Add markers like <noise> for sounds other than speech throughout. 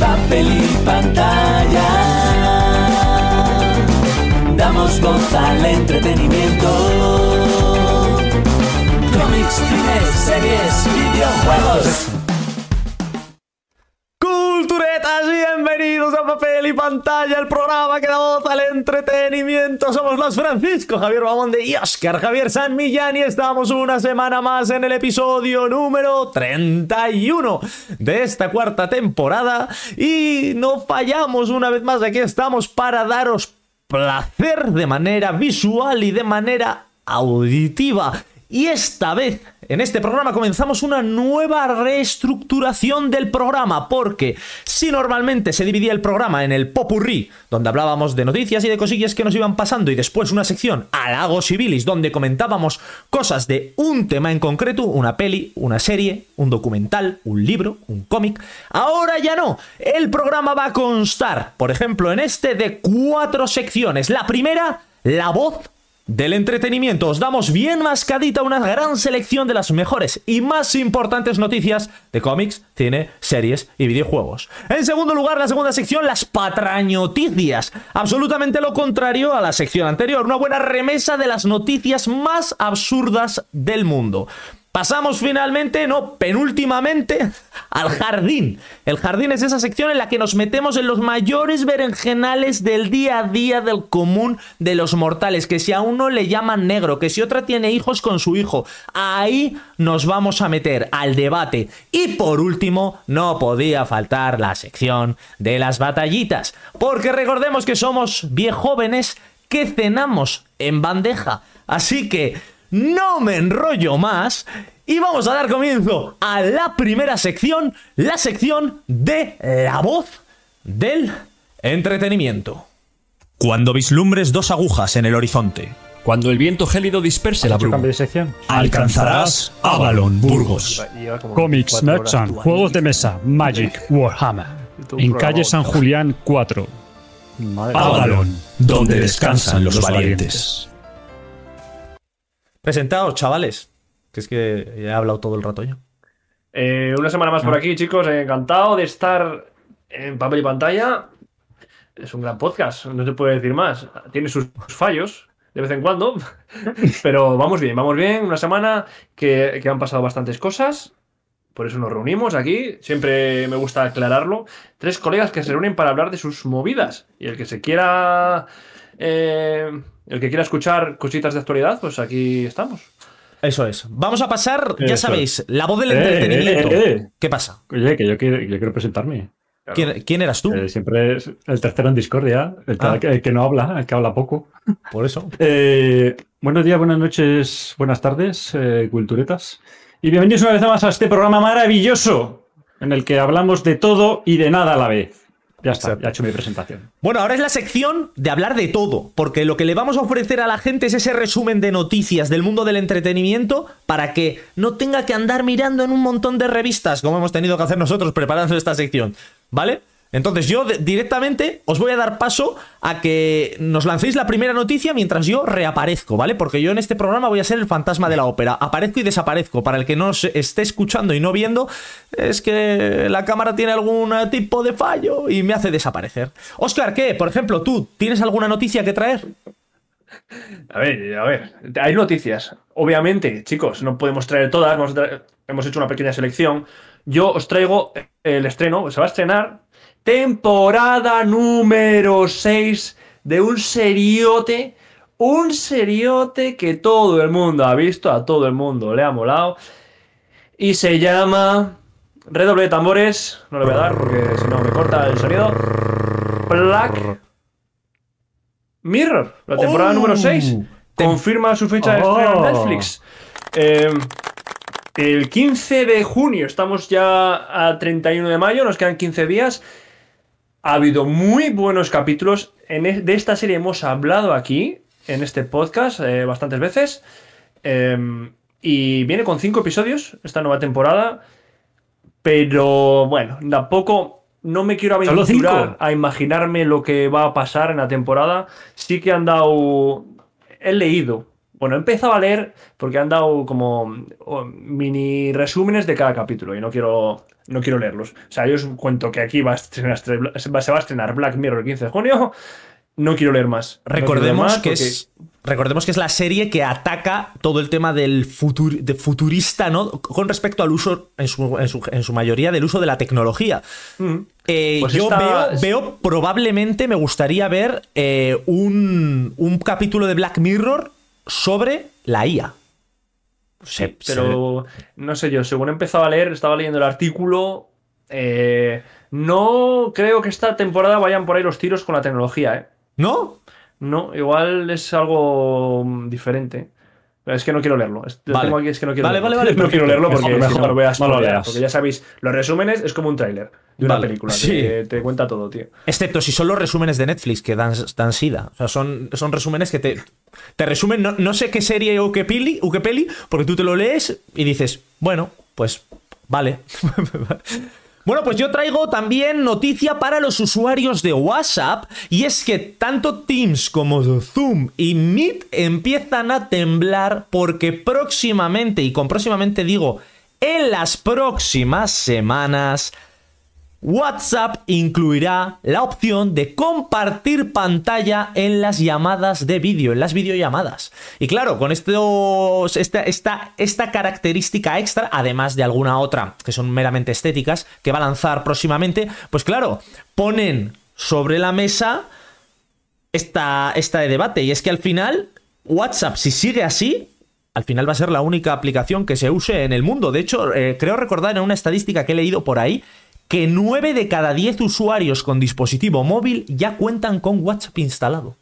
Papel y pantalla. Damos voz al entretenimiento. Cómics, cines, series, videojuegos. Papel y Pantalla, el programa que da voz al entretenimiento. Somos los Francisco Javier Bamonde y Oscar Javier San Millán y estamos una semana más en el episodio número 31 de esta cuarta temporada y no fallamos una vez más, aquí estamos para daros placer de manera visual y de manera auditiva. Y esta vez, en este programa, comenzamos una nueva reestructuración del programa, porque si normalmente se dividía el programa en el popurrí, donde hablábamos de noticias y de cosillas que nos iban pasando, y después una sección Halagos Civilis, donde comentábamos cosas de un tema en concreto, una peli, una serie, un documental, un libro, un cómic, ahora ya no. El programa va a constar, por ejemplo, en este de cuatro secciones. La primera, la voz del entretenimiento. Os damos bien mascadita una gran selección de las mejores y más importantes noticias de cómics, cine, series y videojuegos. En segundo lugar, la segunda sección, las patrañoticias. Absolutamente lo contrario a la sección anterior. Una buena remesa de las noticias más absurdas del mundo. Pasamos finalmente, no, penúltimamente, al jardín. El jardín es esa sección en la que nos metemos en los mayores berenjenales del día a día del común de los mortales. Que si a uno le llaman negro, que si otra tiene hijos con su hijo, ahí nos vamos a meter al debate. Y por último, no podía faltar la sección de las batallitas. Porque recordemos que somos viejóvenes que cenamos en bandeja. Así que no me enrollo más y vamos a dar comienzo a la primera sección, la sección de la voz del entretenimiento. Cuando vislumbres dos agujas en el horizonte, Cuando el viento gélido disperse la ¿Hecho bruma. cambio de sección? alcanzarás Avalon Burgos. Comics, Merchant, Juegos de Mesa, Magic, Warhammer. En calle San Julián 4. Avalon, donde descansan los valientes. Presentaos, chavales. Que es que ya he hablado todo el rato yo. Eh, una semana más por aquí, chicos. Encantado de estar en papel y pantalla. Es un gran podcast, no se puede decir más. Tiene sus fallos de vez en cuando, <laughs> pero vamos bien, vamos bien. Una semana que, que han pasado bastantes cosas. Por eso nos reunimos aquí. Siempre me gusta aclararlo. Tres colegas que se reúnen para hablar de sus movidas. Y el que se quiera. Eh, el que quiera escuchar cositas de actualidad, pues aquí estamos. Eso es. Vamos a pasar, ya Eso sabéis, la voz del Eh, entretenimiento. eh, eh, eh. ¿Qué pasa? Oye, que yo quiero, yo quiero presentarme. ¿Quién, quién eras tú? Eh, siempre es el tercero en discordia, el, Ah. que, el que no habla, el que habla poco. Por eso. <laughs> Eh, buenos días, buenas noches, buenas tardes, eh, culturetas. Y bienvenidos una vez más a este programa maravilloso en el que hablamos de todo y de nada a la vez. Ya está, Exacto. ya he hecho mi presentación. Bueno, ahora es la sección de hablar de todo, porque lo que le vamos a ofrecer a la gente es ese resumen de noticias del mundo del entretenimiento para que no tenga que andar mirando en un montón de revistas, como hemos tenido que hacer nosotros preparando esta sección, ¿vale? Entonces yo directamente os voy a dar paso a que nos lancéis la primera noticia mientras yo reaparezco, ¿vale? Porque yo en este programa voy a ser el fantasma de la ópera. Aparezco y desaparezco. Para el que no esté escuchando y no viendo, es que la cámara tiene algún tipo de fallo y me hace desaparecer. Oscar, ¿qué? Por ejemplo, tú, ¿tienes alguna noticia que traer? A ver, a ver, hay noticias. Obviamente, chicos, no podemos traer todas, hemos hecho una pequeña selección. Yo os traigo el estreno, se va a estrenar temporada número 6 de un seriote, un seriote que todo el mundo ha visto, a todo el mundo le ha molado, y se llama... Redoble de tambores, no le voy a dar porque si no me corta el sonido. Black Mirror, la temporada Oh. número 6. Confirma su fecha de estreno en Oh. Netflix. Eh, el 15 de junio, estamos ya a 31 de mayo, nos quedan 15 días. Ha habido muy buenos capítulos. En e- de esta serie hemos hablado aquí, en este podcast, eh, bastantes veces. Eh, y viene con 5 episodios esta nueva temporada. Pero bueno, tampoco no me quiero ¿Solo aventurar cinco? a imaginarme lo que va a pasar en la temporada. Sí que han dado. He leído Bueno, he empezado a leer porque han dado como oh, mini resúmenes de cada capítulo y no quiero, no quiero leerlos. O sea, yo os cuento que aquí va a estrenar- se va a estrenar Black Mirror el 15 de junio. No quiero leer más. No quiero leer Recordemos más que porque- es. Recordemos que es la serie que ataca todo el tema del futur- de futurista, ¿no? Con respecto al uso, en su, en su- en su mayoría, del uso de la tecnología. Mm. Eh, Pues yo esta- veo, veo, probablemente me gustaría ver eh, un, un capítulo de Black Mirror sobre la IA. Se- Pero no sé yo, según empezaba a leer, estaba leyendo el artículo. eh, no creo que esta temporada vayan por ahí los tiros con la tecnología, ¿eh? ¿No? No, igual es algo mm, diferente. Es que no quiero leerlo. Vale. tengo aquí, es que no quiero Vale, leerlo. vale, vale, No quiero leerlo porque Mejor, si no lo voy a No lo leas. Porque ya sabéis, los resúmenes es como un tráiler de una Vale, película. sí. Te, te cuenta todo, tío. Excepto si son los resúmenes de Netflix que dan, dan sida. O sea, son, son resúmenes que te, te resumen, no, no sé qué serie o qué peli, o qué peli, porque tú te lo lees y dices, bueno, pues vale. <laughs> Bueno, pues yo traigo también noticia para los usuarios de WhatsApp y es que tanto Teams como Zoom y Meet empiezan a temblar porque próximamente, y con próximamente digo, en las próximas semanas, WhatsApp incluirá la opción de compartir pantalla en las llamadas de vídeo, en las videollamadas. Y claro, con estos, esta, característica extra, además de alguna otra que son meramente estéticas, que va a lanzar próximamente, pues claro, ponen sobre la mesa esta, esta de debate. Y es que al final, WhatsApp, si sigue así, al final va a ser la única aplicación que se use en el mundo. De hecho, eh, creo recordar en una estadística que he leído por ahí que 9 de cada 10 usuarios con dispositivo móvil ya cuentan con WhatsApp instalado.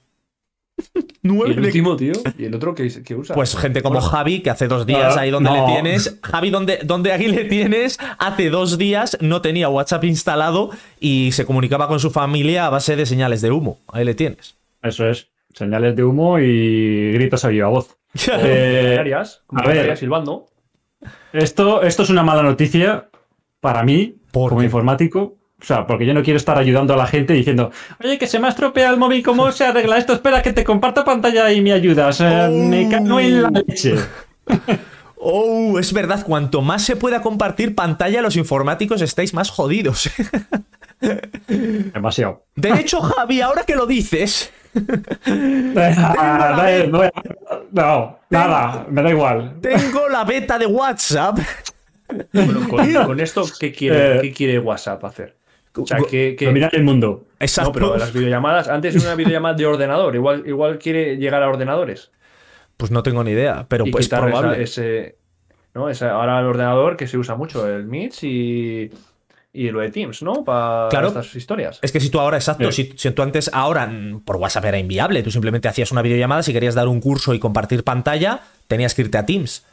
<laughs> ¿Y 9 el de último, tío? ¿Y el otro que, que usa? pues gente como Bueno, Javi, que hace dos días Ah, ahí donde no. le tienes. Javi, donde, donde aquí le tienes, hace dos días no tenía WhatsApp instalado y se comunicaba con su familia a base de señales de humo. Ahí le tienes. Eso es. Señales de humo y gritos a viva voz. <laughs> Eh, a ver. Silbando. Esto, esto es una mala noticia para mí, ¿Por como qué? informático. O sea, porque yo no quiero estar ayudando a la gente diciendo, oye, que se me ha estropeado el móvil, ¿cómo se arregla esto? Espera, que te comparto pantalla y me ayudas. Eh, Me cago en la leche. <laughs> Oh, es verdad, cuanto más se pueda compartir pantalla, los informáticos estáis más jodidos. <laughs> Demasiado. De hecho, Javi, ahora que lo dices, <laughs> Ah, no, nada, me da igual. tengo la beta de WhatsApp. Bueno, con, con esto, ¿qué quiere, Eh. ¿qué quiere WhatsApp hacer? O sea, que, que- Dominar el mundo. Exacto. No, pero las videollamadas, antes era una videollamada de ordenador, igual, igual quiere llegar a ordenadores. Pues no tengo ni idea, pero y pues probable. esa- ese, ¿no? Esa- ahora el ordenador que se usa mucho, el Meets y, y lo de Teams, ¿no? Para Claro. estas historias. Es que si tú ahora, exacto, si, si tú antes, ahora mm, por WhatsApp era inviable, tú simplemente hacías una videollamada, si querías dar un curso y compartir pantalla, tenías que irte a Teams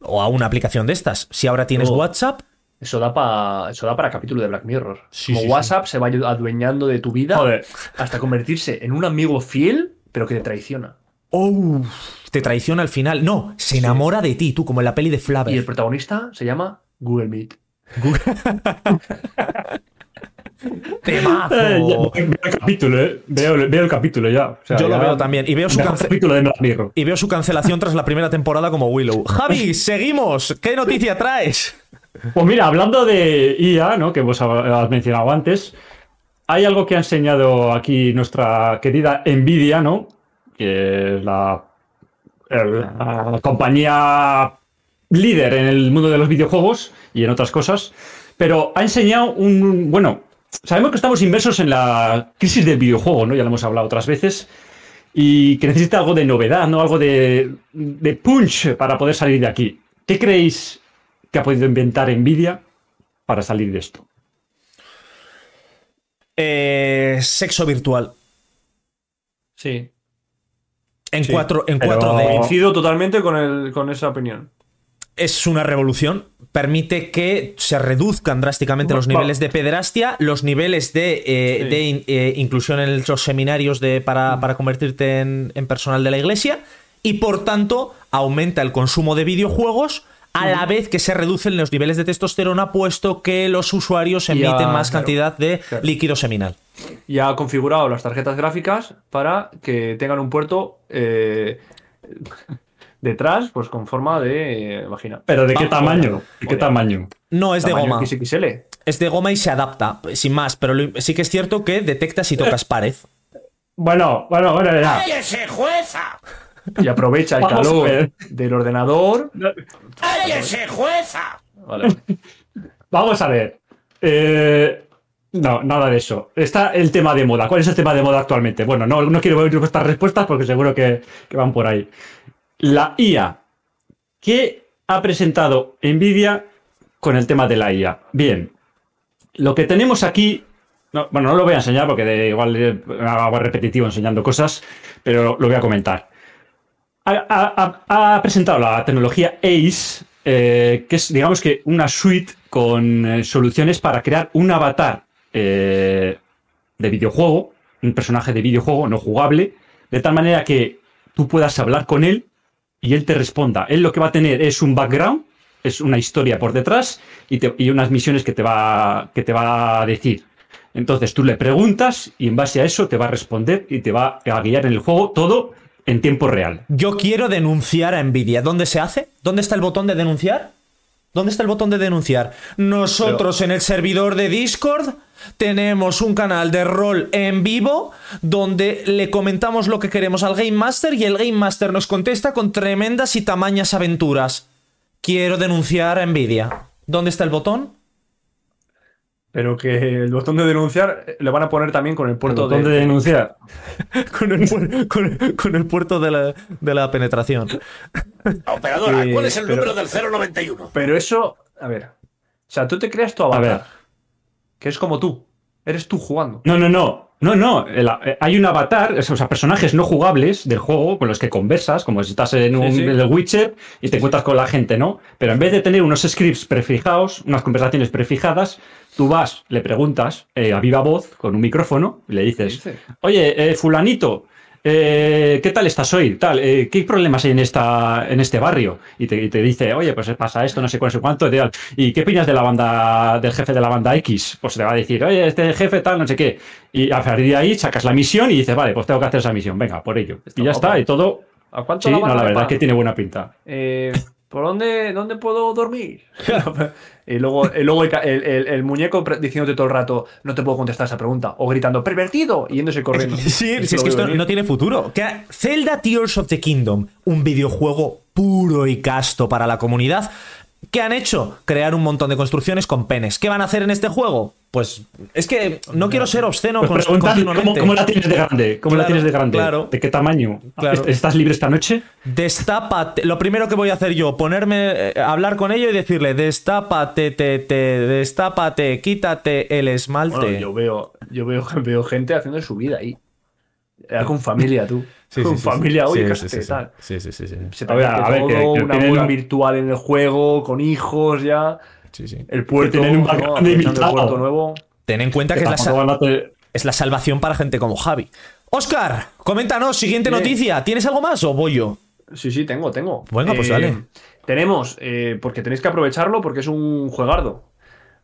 o a una aplicación de estas. Si ahora tienes. WhatsApp, Eso da, pa- eso da para capítulo de Black Mirror. Sí, Como sí, sí. WhatsApp se va adueñando de tu vida Joder. hasta convertirse en un amigo fiel, pero que te traiciona. oh, te traiciona al final. No, se enamora de ti, tú, como en la peli de Flaver. Y el protagonista se llama Google Meet. <laughs> <laughs> ¡Temazo! Eh, veo el capítulo, ¿eh? Veo, veo el capítulo ya. O sea, Yo lo veo también. Y veo su, cance- capítulo de y veo su cancelación tras la primera temporada como Willow. <laughs> Javi, seguimos. ¿Qué noticia traes? Pues mira, hablando de IA, ¿no? Que vos ha- has mencionado antes, hay algo que ha enseñado aquí nuestra querida Nvidia, ¿no? Que es la, el- la compañía líder en el mundo de los videojuegos y en otras cosas, pero ha enseñado un, bueno, sabemos que estamos inmersos en la crisis del videojuego, ¿no? Ya lo hemos hablado otras veces. Y que necesita algo de novedad, ¿no? Algo de, de punch para poder salir de aquí. ¿Qué creéis que ha podido inventar Nvidia para salir de esto? Eh, sexo virtual. Sí. En, Sí, cuatro, en pero- 4D. Coincido totalmente con, el, con esa opinión. Es una revolución. Permite que se reduzcan drásticamente los niveles de pederastia, los niveles de, eh, Sí. de in- eh, inclusión en los seminarios de, para, para convertirte en, en personal de la iglesia y por tanto aumenta el consumo de videojuegos a la vez que se reducen los niveles de testosterona puesto que los usuarios Ya, emiten más claro, cantidad de claro. líquido seminal. Ya ha configurado las tarjetas gráficas para que tengan un puerto eh, detrás, pues con forma de eh, vagina. ¿Pero de qué Va, tamaño? joder, ¿De qué joder. tamaño? No, es de Tamaño goma. XXL. Es de goma y se adapta, sin más. Pero lo- sí que es cierto que detecta si tocas <laughs> pared. Bueno, bueno, bueno, ya. Y aprovecha el Vamos a calor ver. del ordenador. Vale, vale. <laughs> Vamos a ver. Eh, no, nada de eso. Está el tema de moda. ¿Cuál es el tema de moda actualmente? Bueno, no, no quiero ver estas respuestas porque seguro que, que van por ahí. La IA. ¿Qué ha presentado Nvidia con el tema de la IA? Bien, lo que tenemos aquí. no, bueno, no lo voy a enseñar porque de, igual eh, hago repetitivo enseñando cosas, pero lo voy a comentar. Ha, presentado la tecnología ACE, eh, que es, digamos que, una suite con eh, soluciones para crear un avatar de videojuego, un personaje de videojuego no jugable, de tal manera que tú puedas hablar con él y él te responda. Él lo que va a tener es un background, es una historia por detrás y, te- y unas misiones que te, va, que te va a decir. Entonces tú le preguntas y en base a eso te va a responder y te va a guiar en el juego todo en tiempo real. Yo quiero denunciar a Nvidia. ¿Dónde se hace? ¿Dónde está el botón de denunciar? ¿Dónde está el botón de denunciar? Nosotros en el servidor de Discord tenemos un canal de rol en vivo donde le comentamos lo que queremos al Game Master y el Game Master nos contesta con tremendas y tamañas aventuras. Quiero denunciar a Nvidia. ¿Dónde está el botón? Pero que el botón de denunciar eh, le van a poner también con el puerto ¿Dónde de. denunciar? <laughs> Con el, pu- con- con el puerto de la, de la penetración. Operadora, Eh, ¿cuál es el pero- número del 091? Pero eso, a ver. O sea, tú te creas tu avatar. ver. Que es como tú. Eres tú jugando. No, no, no. No, no. El- eh, hay un avatar, o sea, personajes no jugables del juego con los que conversas, como si estás en, un, sí. en el Witcher y te encuentras con la gente, ¿no? Pero en vez de tener unos scripts prefijados, unas conversaciones prefijadas, tú vas, le preguntas eh, a viva voz con un micrófono y le dices, oye, eh, fulanito, eh, ¿qué tal estás hoy? Tal, eh, ¿Qué problemas hay en, esta, en este barrio? Y te, y te dice, oye, pues pasa esto, no sé cuál, no sé cuánto, tal. ¿Y qué opinas de la banda, del jefe de la banda X? Pues te va a decir, oye, este jefe tal, no sé qué. Y a partir de ahí sacas la misión y dices, vale, pues tengo que hacer esa misión, venga, por ello. Y ya está, y todo. ¿A cuánto Sí, la no, la verdad es que tiene buena pinta. Eh, ¿Por dónde, dónde puedo dormir? <laughs> y luego, y luego el, muñeco diciéndote todo el rato, no te puedo contestar esa pregunta. O gritando, ¡pervertido! Y yéndose corriendo. Sí, si es que esto venir. no tiene futuro. Que Zelda Tears of the Kingdom, un videojuego puro y casto para la comunidad. ¿Qué han hecho? Crear un montón de construcciones con penes. ¿Qué van a hacer en este juego? Pues es que no quiero ser obsceno Pues con- ¿cómo, cómo la tienes de grande? ¿Cómo la tienes de grande? claro. ¿De qué tamaño? Claro. ¿Estás libre esta noche? Destápate. Lo primero que voy a hacer yo, ponerme, eh, hablar con ello y decirle, destápate, te, te, destápate, quítate el esmalte. Bueno, yo veo, yo veo, <laughs> veo gente haciendo su vida ahí. Era con familia, tú. Sí, con sí, familia, sí. oye, Sí, cásate, sí, sí, tal. Sí, sí, sí, sí. Se A ver, a ver, todo, que- que una tienen virtual en el juego, con hijos ya. Sí, sí. El puerto, tienen un ¿no? Aprovechando el puerto nuevo. Ten en cuenta que es la, te- es la salvación para gente como Javi. Oscar, coméntanos, siguiente noticia. ¿Tienes algo más o voy yo? Sí, sí, tengo, tengo. Venga, pues dale. Tenemos, eh, porque tenéis que aprovecharlo porque es un juegardo.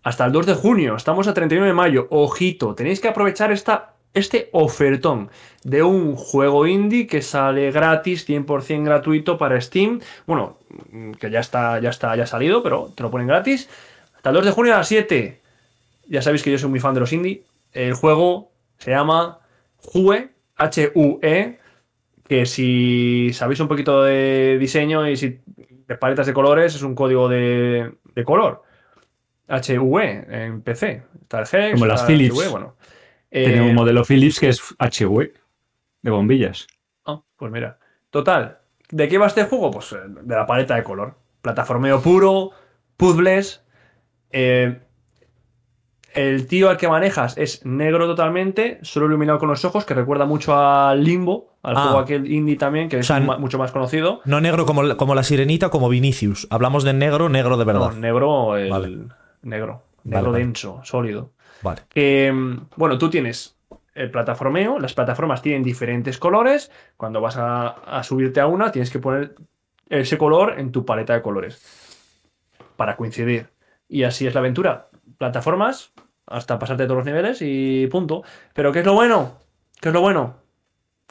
Hasta el 2 de junio, estamos a 31 de mayo. Ojito, tenéis que aprovechar esta, este ofertón de un juego indie que sale gratis, 100% gratuito para Steam. Bueno, mm, que ya está, ya está, ya ha salido, pero te lo ponen gratis. Hasta el 2 de junio a las 7. Ya sabéis que yo soy muy fan de los indie. El juego se llama Hue, H-U-E, que si sabéis un poquito de diseño y si de paletas de colores, es un código de, de color. HV en PC. Está el Hex, Como las el Philips. HV, bueno. Eh, Tiene un modelo Philips que es HV, de bombillas. ah, pues mira. Total. ¿De qué va este juego? Pues eh, de la paleta de color. Plataformeo puro, puzzles. eh, el tío al que manejas es negro totalmente, solo iluminado con los ojos, que recuerda mucho al Limbo, al Ah. juego aquel indie también, que es sea, mucho más conocido. No negro como, la- como la sirenita, como Vinicius. Hablamos de negro, negro de verdad. No, negro, el Vale. negro. Negro vale. denso, sólido. Vale. Que, bueno, tú tienes el plataformeo, las plataformas tienen diferentes colores. Cuando vas a, a subirte a una, tienes que poner ese color en tu paleta de colores para coincidir. Y así es la aventura. Plataformas hasta pasarte todos los niveles y punto. Pero ¿qué es lo bueno? ¿Qué es lo bueno?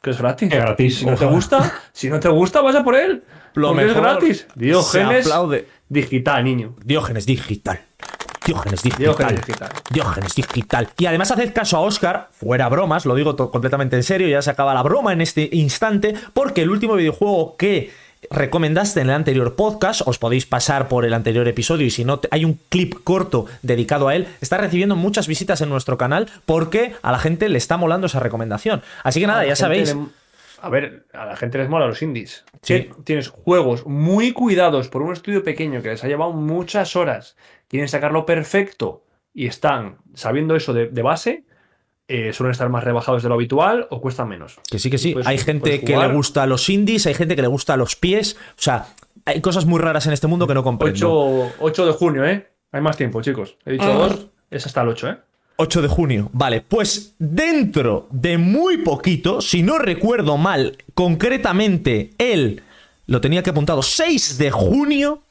Que es gratis. Es gratis. Si no te gusta, si no te gusta, vas a por él. Lo mejor es gratis. se Diógenes aplaude. digital, niño. Diógenes digital. Diógenes digital. Diógenes digital. Diógenes digital. Y además haced caso a Oscar, fuera bromas, lo digo completamente en serio, ya se acaba la broma en este instante, porque el último videojuego que recomendaste en el anterior podcast, os podéis pasar por el anterior episodio y si no, hay un clip corto dedicado a él, está recibiendo muchas visitas en nuestro canal porque a la gente le está molando esa recomendación. Así que nada, ya sabéis. le- A ver, a la gente les mola los indies. Sí. Tienes juegos muy cuidados por un estudio pequeño que les ha llevado muchas horas. Quieren sacarlo perfecto y están sabiendo eso de, de base. eh, suelen estar más rebajados de lo habitual o cuestan menos. Que sí, que sí. Puedes- hay gente que le gusta los indies, hay gente que le gusta los pies. O sea, hay cosas muy raras en este mundo que no comprendo. 8, 8 de junio, ¿eh? Hay más tiempo, chicos. He dicho Ah. 2, es hasta el 8, ¿eh? 8 de junio. Vale, pues dentro de muy poquito, si no recuerdo mal, concretamente él lo tenía que apuntado 6 de junio.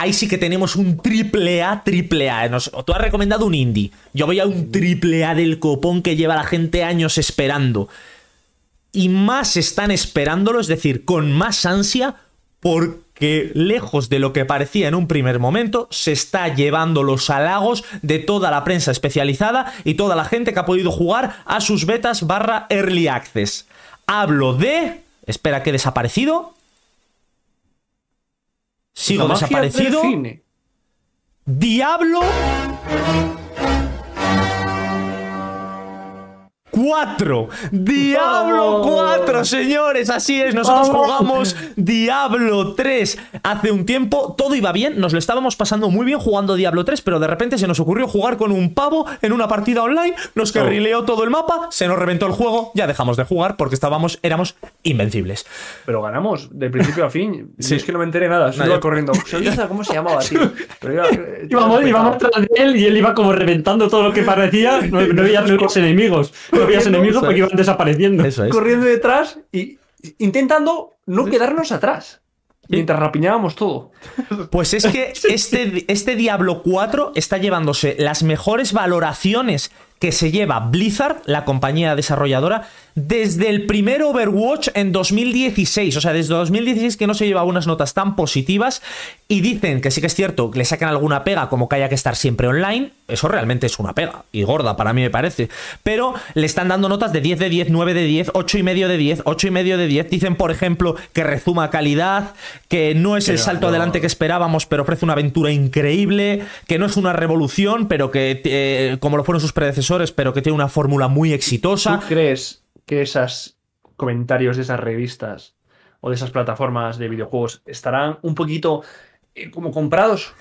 Ahí sí que tenemos un triple A, triple A. Nos- tú has recomendado un indie. Yo voy a un triple A del copón que lleva la gente años esperando. Y más están esperándolo, es decir, con más ansia, porque lejos de lo que parecía en un primer momento, se está llevando los halagos de toda la prensa especializada y toda la gente que ha podido jugar a sus betas barra early access. Hablo de... Espera, que he desaparecido. Sigo desaparecido. cine. Diablo 4. Diablo 4, señores. Así es. Nosotros jugamos Diablo 3 hace un tiempo. Todo iba bien. Nos lo estábamos pasando muy bien jugando Diablo 3, pero de repente se nos ocurrió jugar con un pavo en una partida online. Nos carrileó todo el mapa. Se nos reventó el juego. Ya dejamos de jugar porque estábamos, éramos invencibles. Pero ganamos de principio a fin. <laughs> Sí. Yo es que no me enteré nada. No, iba corriendo. <laughs> Se ¿Cómo se llamaba, tío? Pero iba- Íbamos, iba íbamos petado. tras de él y él iba como reventando todo lo que parecía. No, no los <laughs> enemigos. Enemigos eso porque iban desapareciendo. Eso es. corriendo detrás y intentando no quedarnos atrás. Mientras rapiñábamos todo. Pues es que <laughs> este, este Diablo 4 está llevándose las mejores valoraciones que se lleva Blizzard, la compañía desarrolladora, desde el primer Overwatch en 2016. O sea, desde 2016 que no se lleva unas notas tan positivas. Y dicen que sí que es cierto que le sacan alguna pega, como que haya que estar siempre online. Eso realmente es una pega. Y gorda, para mí me parece. Pero le están dando notas de 10 de 10, 9 de 10, 8 y medio de 10, 8 y medio de 10. Dicen, por ejemplo, que rezuma calidad, que no es el salto no. adelante que esperábamos, pero ofrece una aventura increíble, que no es una revolución, pero que, eh, como lo fueron sus predecesores, pero que tiene una fórmula muy exitosa. ¿Tú crees que esos comentarios de esas revistas o de esas plataformas de videojuegos estarán un poquito eh, como comprados?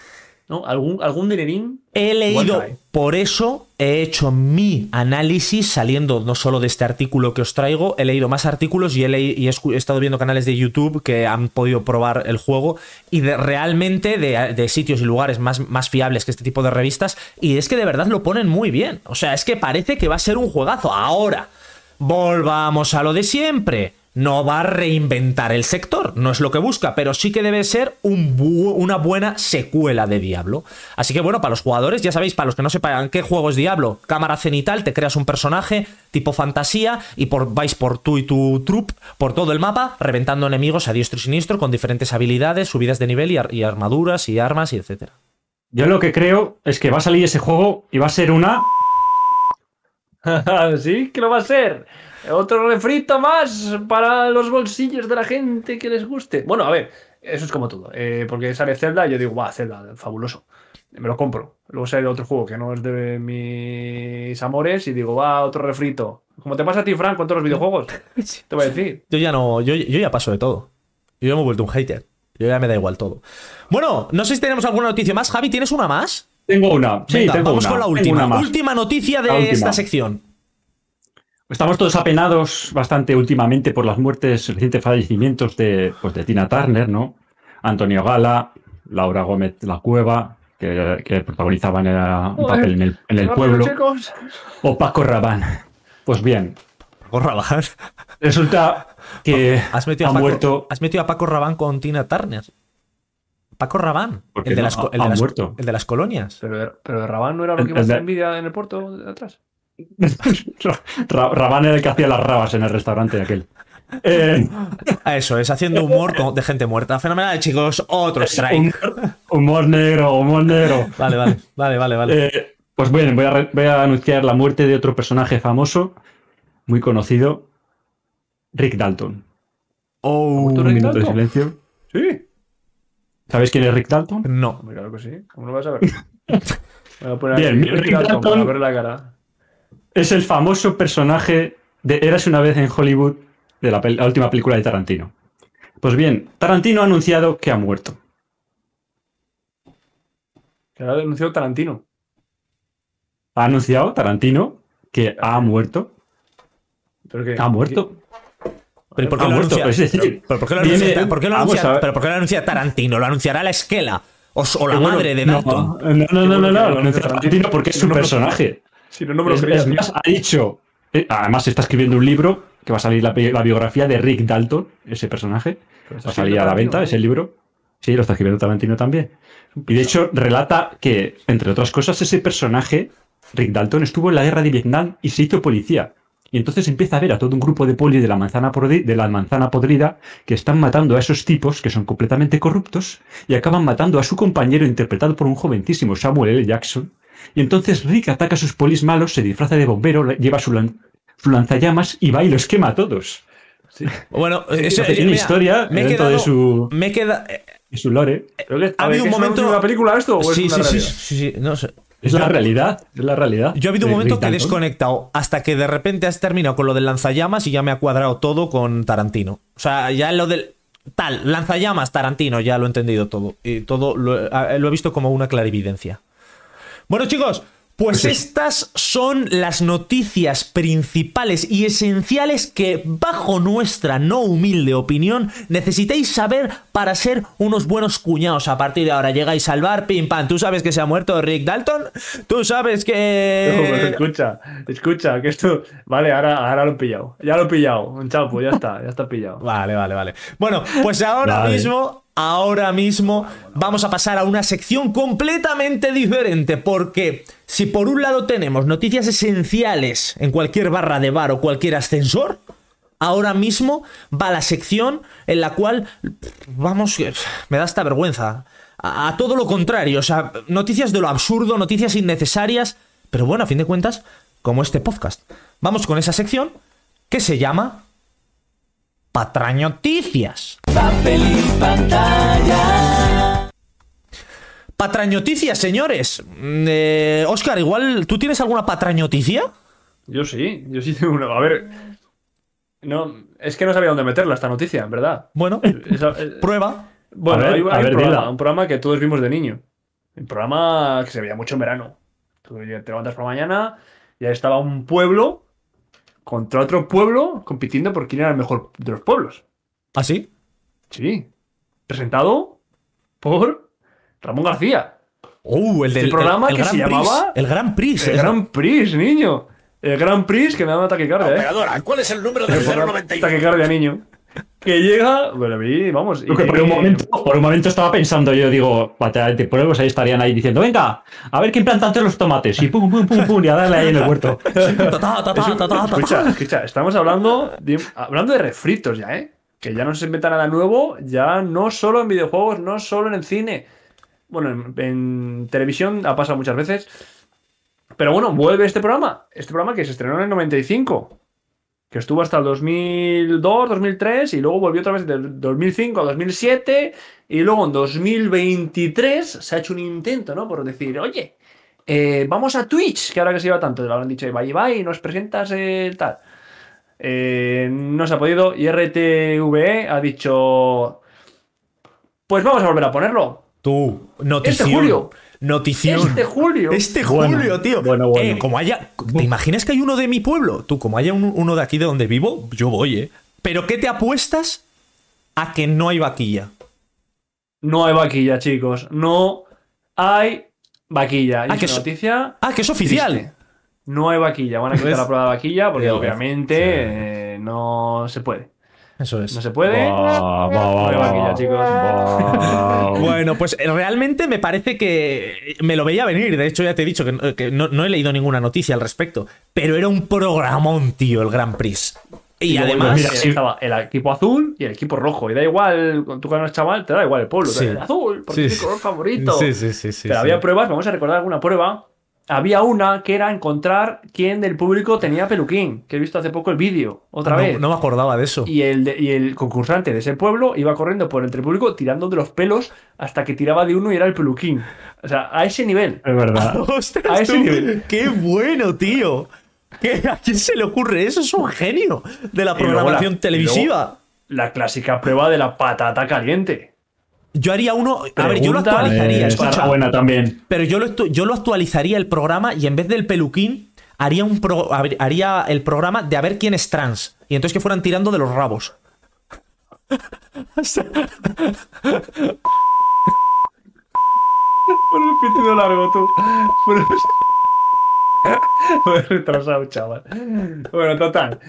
¿No? ¿Algún, algún dinerín? He leído, por eso he hecho mi análisis saliendo no solo de este artículo que os traigo, he leído más artículos y he estado viendo canales de YouTube que han podido probar el juego y de, realmente de, de sitios y lugares más, más fiables que este tipo de revistas y es que de verdad lo ponen muy bien. O sea, es que parece que va a ser un juegazo. Ahora, volvamos a lo de siempre. No va a reinventar el sector, no es lo que busca, pero sí que debe ser un una buena secuela de Diablo. Así que bueno, para los jugadores, ya sabéis, para los que no sepan qué juego es Diablo, cámara cenital, te creas un personaje tipo fantasía y por, vais por tú y tu troop por todo el mapa, reventando enemigos a diestro y siniestro con diferentes habilidades, subidas de nivel y, y armaduras y armas y etcétera. Yo lo que creo es que va a salir ese juego y va a ser una. <laughs> ¿Sí? ¿Qué lo va a ser? Otro refrito más para los bolsillos de la gente que les guste. Bueno, a ver, eso es como todo. eh, porque sale Zelda y yo digo, va, Zelda, fabuloso. Me lo compro. Luego sale otro juego que no es de mis amores y digo, va, otro refrito. Como te pasa a ti, Frank, con todos los videojuegos. <laughs> Te voy a decir. Yo ya no, yo, yo ya paso de todo. Yo ya me he vuelto un hater. Yo ya me da igual todo. Bueno, no sé si tenemos alguna noticia más. Javi, ¿tienes una más? Tengo una. Sí, Venga, tengo vamos una. con la última. Última noticia de última. esta sección. Estamos todos apenados bastante últimamente por las muertes, recientes fallecimientos de, pues, de Tina Turner, ¿no? Antonio Gala, Laura Gómez La Cueva, que, que protagonizaban era un papel en el, en el pueblo, chicos. o Paco Rabán. Pues bien, Paco Rabán. resulta que Has metido, ha a Paco, muerto. has metido a Paco Rabán con Tina Turner. Paco Rabán. ¿Por qué El de, no? las, el, de ha las, muerto. el de las colonias. Pero, de- pero de Rabán no era lo que hacer de- envidia en el puerto de atrás. <laughs> Ra- Rabán era el que hacía las rabas en el restaurante aquel. <laughs> Eh, Eso es, haciendo humor de gente muerta. Fenomenal, chicos. Otro strike. humor, humor negro, humor negro. <laughs> Vale, vale, vale, vale, vale. Eh, pues bueno, voy a, voy a anunciar la muerte de otro personaje famoso, muy conocido, Rick Dalton. Oh, Un Rick minuto de Dalton? silencio. Sí. ¿Sabéis quién es Rick Dalton? no. Claro que sí. ¿Cómo no vas a ver? <laughs> Me voy a poner Bien, Rick Rick Dalton Dalton. para ver la cara. Es el famoso personaje de Eras una vez en Hollywood de la, última película de Tarantino. Pues bien, Tarantino ha anunciado que ha muerto. Que ahora denunció Tarantino. Ha anunciado Tarantino que ha muerto. ¿Pero qué? Ha muerto. ¿Pero por qué lo muerto, anuncia? es decir, ¿Pero por qué lo viene- anuncia, ¿por qué lo vamos anuncia- a ver. pero por qué lo anuncia Tarantino? ¿Lo anunciará la esquela? ¿O, la Bueno, madre de no, Dalton? No, no, no, no, no, lo anuncia Tarantino. Porque es su personaje. Si no, no me lo Es- creía. es más, ha dicho. eh, además, está escribiendo un libro que va a salir la, la biografía de Rick Dalton, ese personaje. Está Va a salir a la venta ese libro. Sí, lo está escribiendo Tarantino también. Y de hecho, relata que, entre otras cosas, ese personaje, Rick Dalton, estuvo en la guerra de Vietnam y se hizo policía. Y entonces empieza a ver a todo un grupo de poli de la manzana, de la manzana podrida que están matando a esos tipos que son completamente corruptos y acaban matando a su compañero interpretado por un jovencísimo Samuel L. Jackson. Y entonces Rick ataca a sus polis malos, se disfraza de bombero, le- lleva su, lan- su lanzallamas y va y los quema a todos. Bueno, eso, tiene mira, historia me he dentro de su, Me queda. eh, de su lore. ¿Pero qué? Ha ver, habido ¿que un es una- momento- una película esto o es Sí, una sí, sí, sí, sí, no sé. Es la realidad, es la realidad. Yo ha habido un de momento que he desconectado hasta que de repente has terminado con lo del lanzallamas y ya me ha cuadrado todo con Tarantino. O sea, ya lo del. Tal, lanzallamas, Tarantino, ya lo he entendido todo. Y todo lo, eh, lo he visto como una clarividencia. Bueno, chicos, pues estas son las noticias principales y esenciales que, bajo nuestra no humilde opinión, necesitáis saber para ser unos buenos cuñados. A partir de ahora llegáis al bar, pim pam. ¿Tú sabes que se ha muerto Rick Dalton? ¿Tú sabes No, que.? escucha, escucha, que esto. Vale, ahora, ahora lo he pillado. Ya lo he pillado. Un chapo, ya está, ya está pillado. Vale, vale, vale. Bueno, pues ahora Vale. mismo, ahora mismo vamos a pasar a una sección completamente diferente porque si por un lado tenemos noticias esenciales en cualquier barra de bar o cualquier ascensor, ahora mismo va la sección en la cual, vamos, me da esta vergüenza. A, a todo lo contrario, o sea, noticias de lo absurdo, noticias innecesarias, pero bueno, a fin de cuentas, como este podcast. Vamos con esa sección que se llama Patrañoticias. Papel y pantalla. Patrañoticias, señores. Mm, Eh, Oscar, igual, ¿tú tienes alguna patrañoticia? Yo sí, yo sí tengo una. A ver. No, es que no sabía dónde meterla esta noticia, en verdad. Bueno, Esa- eh, <laughs> prueba. bueno, ver, hay, a hay ver, un, programa, un programa que todos vimos de niño. Un programa que se veía mucho en verano. Tú ya te levantas por la mañana y ahí estaba un pueblo contra otro pueblo compitiendo por quién era el mejor de los pueblos. ¿Así? Sí. Presentado por Ramón García. Uh, el Este del programa el, el que Gran se Prix. llamaba- El Gran Prix. El es- Gran Prix, niño. El Gran Prix que me da una taquicardia, ¿eh? Operadora, ¿cuál es el número del 091? Taquicardia, niño. Que llega, bueno, vi, vamos. y que por, un momento, por un momento estaba pensando, yo digo, de pruebas ahí estarían ahí diciendo, venga, a ver quién planta antes los tomates. Y pum, pum, pum, pum, y a darle ahí en el huerto. <laughs> Escucha, escucha, estamos hablando de, hablando de refritos ya, ¿eh? Que ya no se inventa nada nuevo, ya no solo en videojuegos, no solo en el cine. Bueno, en, en televisión ha pasado muchas veces. Pero bueno, vuelve este programa. Este programa que se estrenó en el 95. Que estuvo hasta el 2002, 2003 y luego volvió otra vez del 2005 a 2007 y luego en 2023 se ha hecho un intento, ¿no? Por decir, oye, eh, vamos a Twitch, que ahora que se lleva tanto, lo habrán dicho, bye bye, nos presentas el tal. Eh, no se ha podido y RTVE ha dicho, pues vamos a volver a ponerlo. Tú, notición. Este julio. Notición. Este julio. Este Bueno, julio, tío. bueno, bueno. Eh, como haya. ¿Te imaginas que hay uno de mi pueblo? Tú, como haya un- uno de aquí de donde vivo, yo voy, ¿eh? Pero ¿qué te apuestas a que no hay vaquilla? No hay vaquilla, chicos. No hay vaquilla. Y Ah, es que so- noticia. Ah, que es oficial. triste. No hay vaquilla. Van a quitar la prueba de vaquilla porque obviamente sí. eh, no se puede. Eso es. No se puede. Vaquilla, va. chicos. Bueno, pues eh, realmente me parece que me lo veía venir. De hecho, ya te he dicho que, no- que no, no he leído ninguna noticia al respecto. Pero era un programón, tío, el Gran Prix. Y además- mira, estaba el equipo azul y el equipo rojo. Y da igual, cuando tú ganas chaval, te da igual el pueblo. Sí. El azul, porque Sí, es mi sí. color favorito. Sí, sí, sí, sí. Pero sí. había pruebas, vamos a recordar alguna prueba. Había una que era encontrar quién del público tenía peluquín, que he visto hace poco el vídeo, otra no, vez. no me acordaba de eso. Y el, de- y el concursante de ese pueblo iba corriendo por entre el público tirando de los pelos hasta que tiraba de uno y era el peluquín. O sea, a ese nivel. Es verdad. <laughs> Ostras, A ese tú, nivel. ¡Qué bueno, tío! ¿Qué, ¿A quién se le ocurre eso? Es un genio de la Y luego programación la- televisiva. y luego La clásica prueba de la patata caliente. Yo haría uno. A ver, yo lo actualizaría. Eh, escucha. buena también. Pero yo lo, yo lo actualizaría el programa y en vez del peluquín, haría, un pro- haría el programa de a ver quién es trans. Y entonces que fueran tirando de los rabos. Por el pitido largo, tú. Por el <laughs> retrasado, chaval. Bueno, total.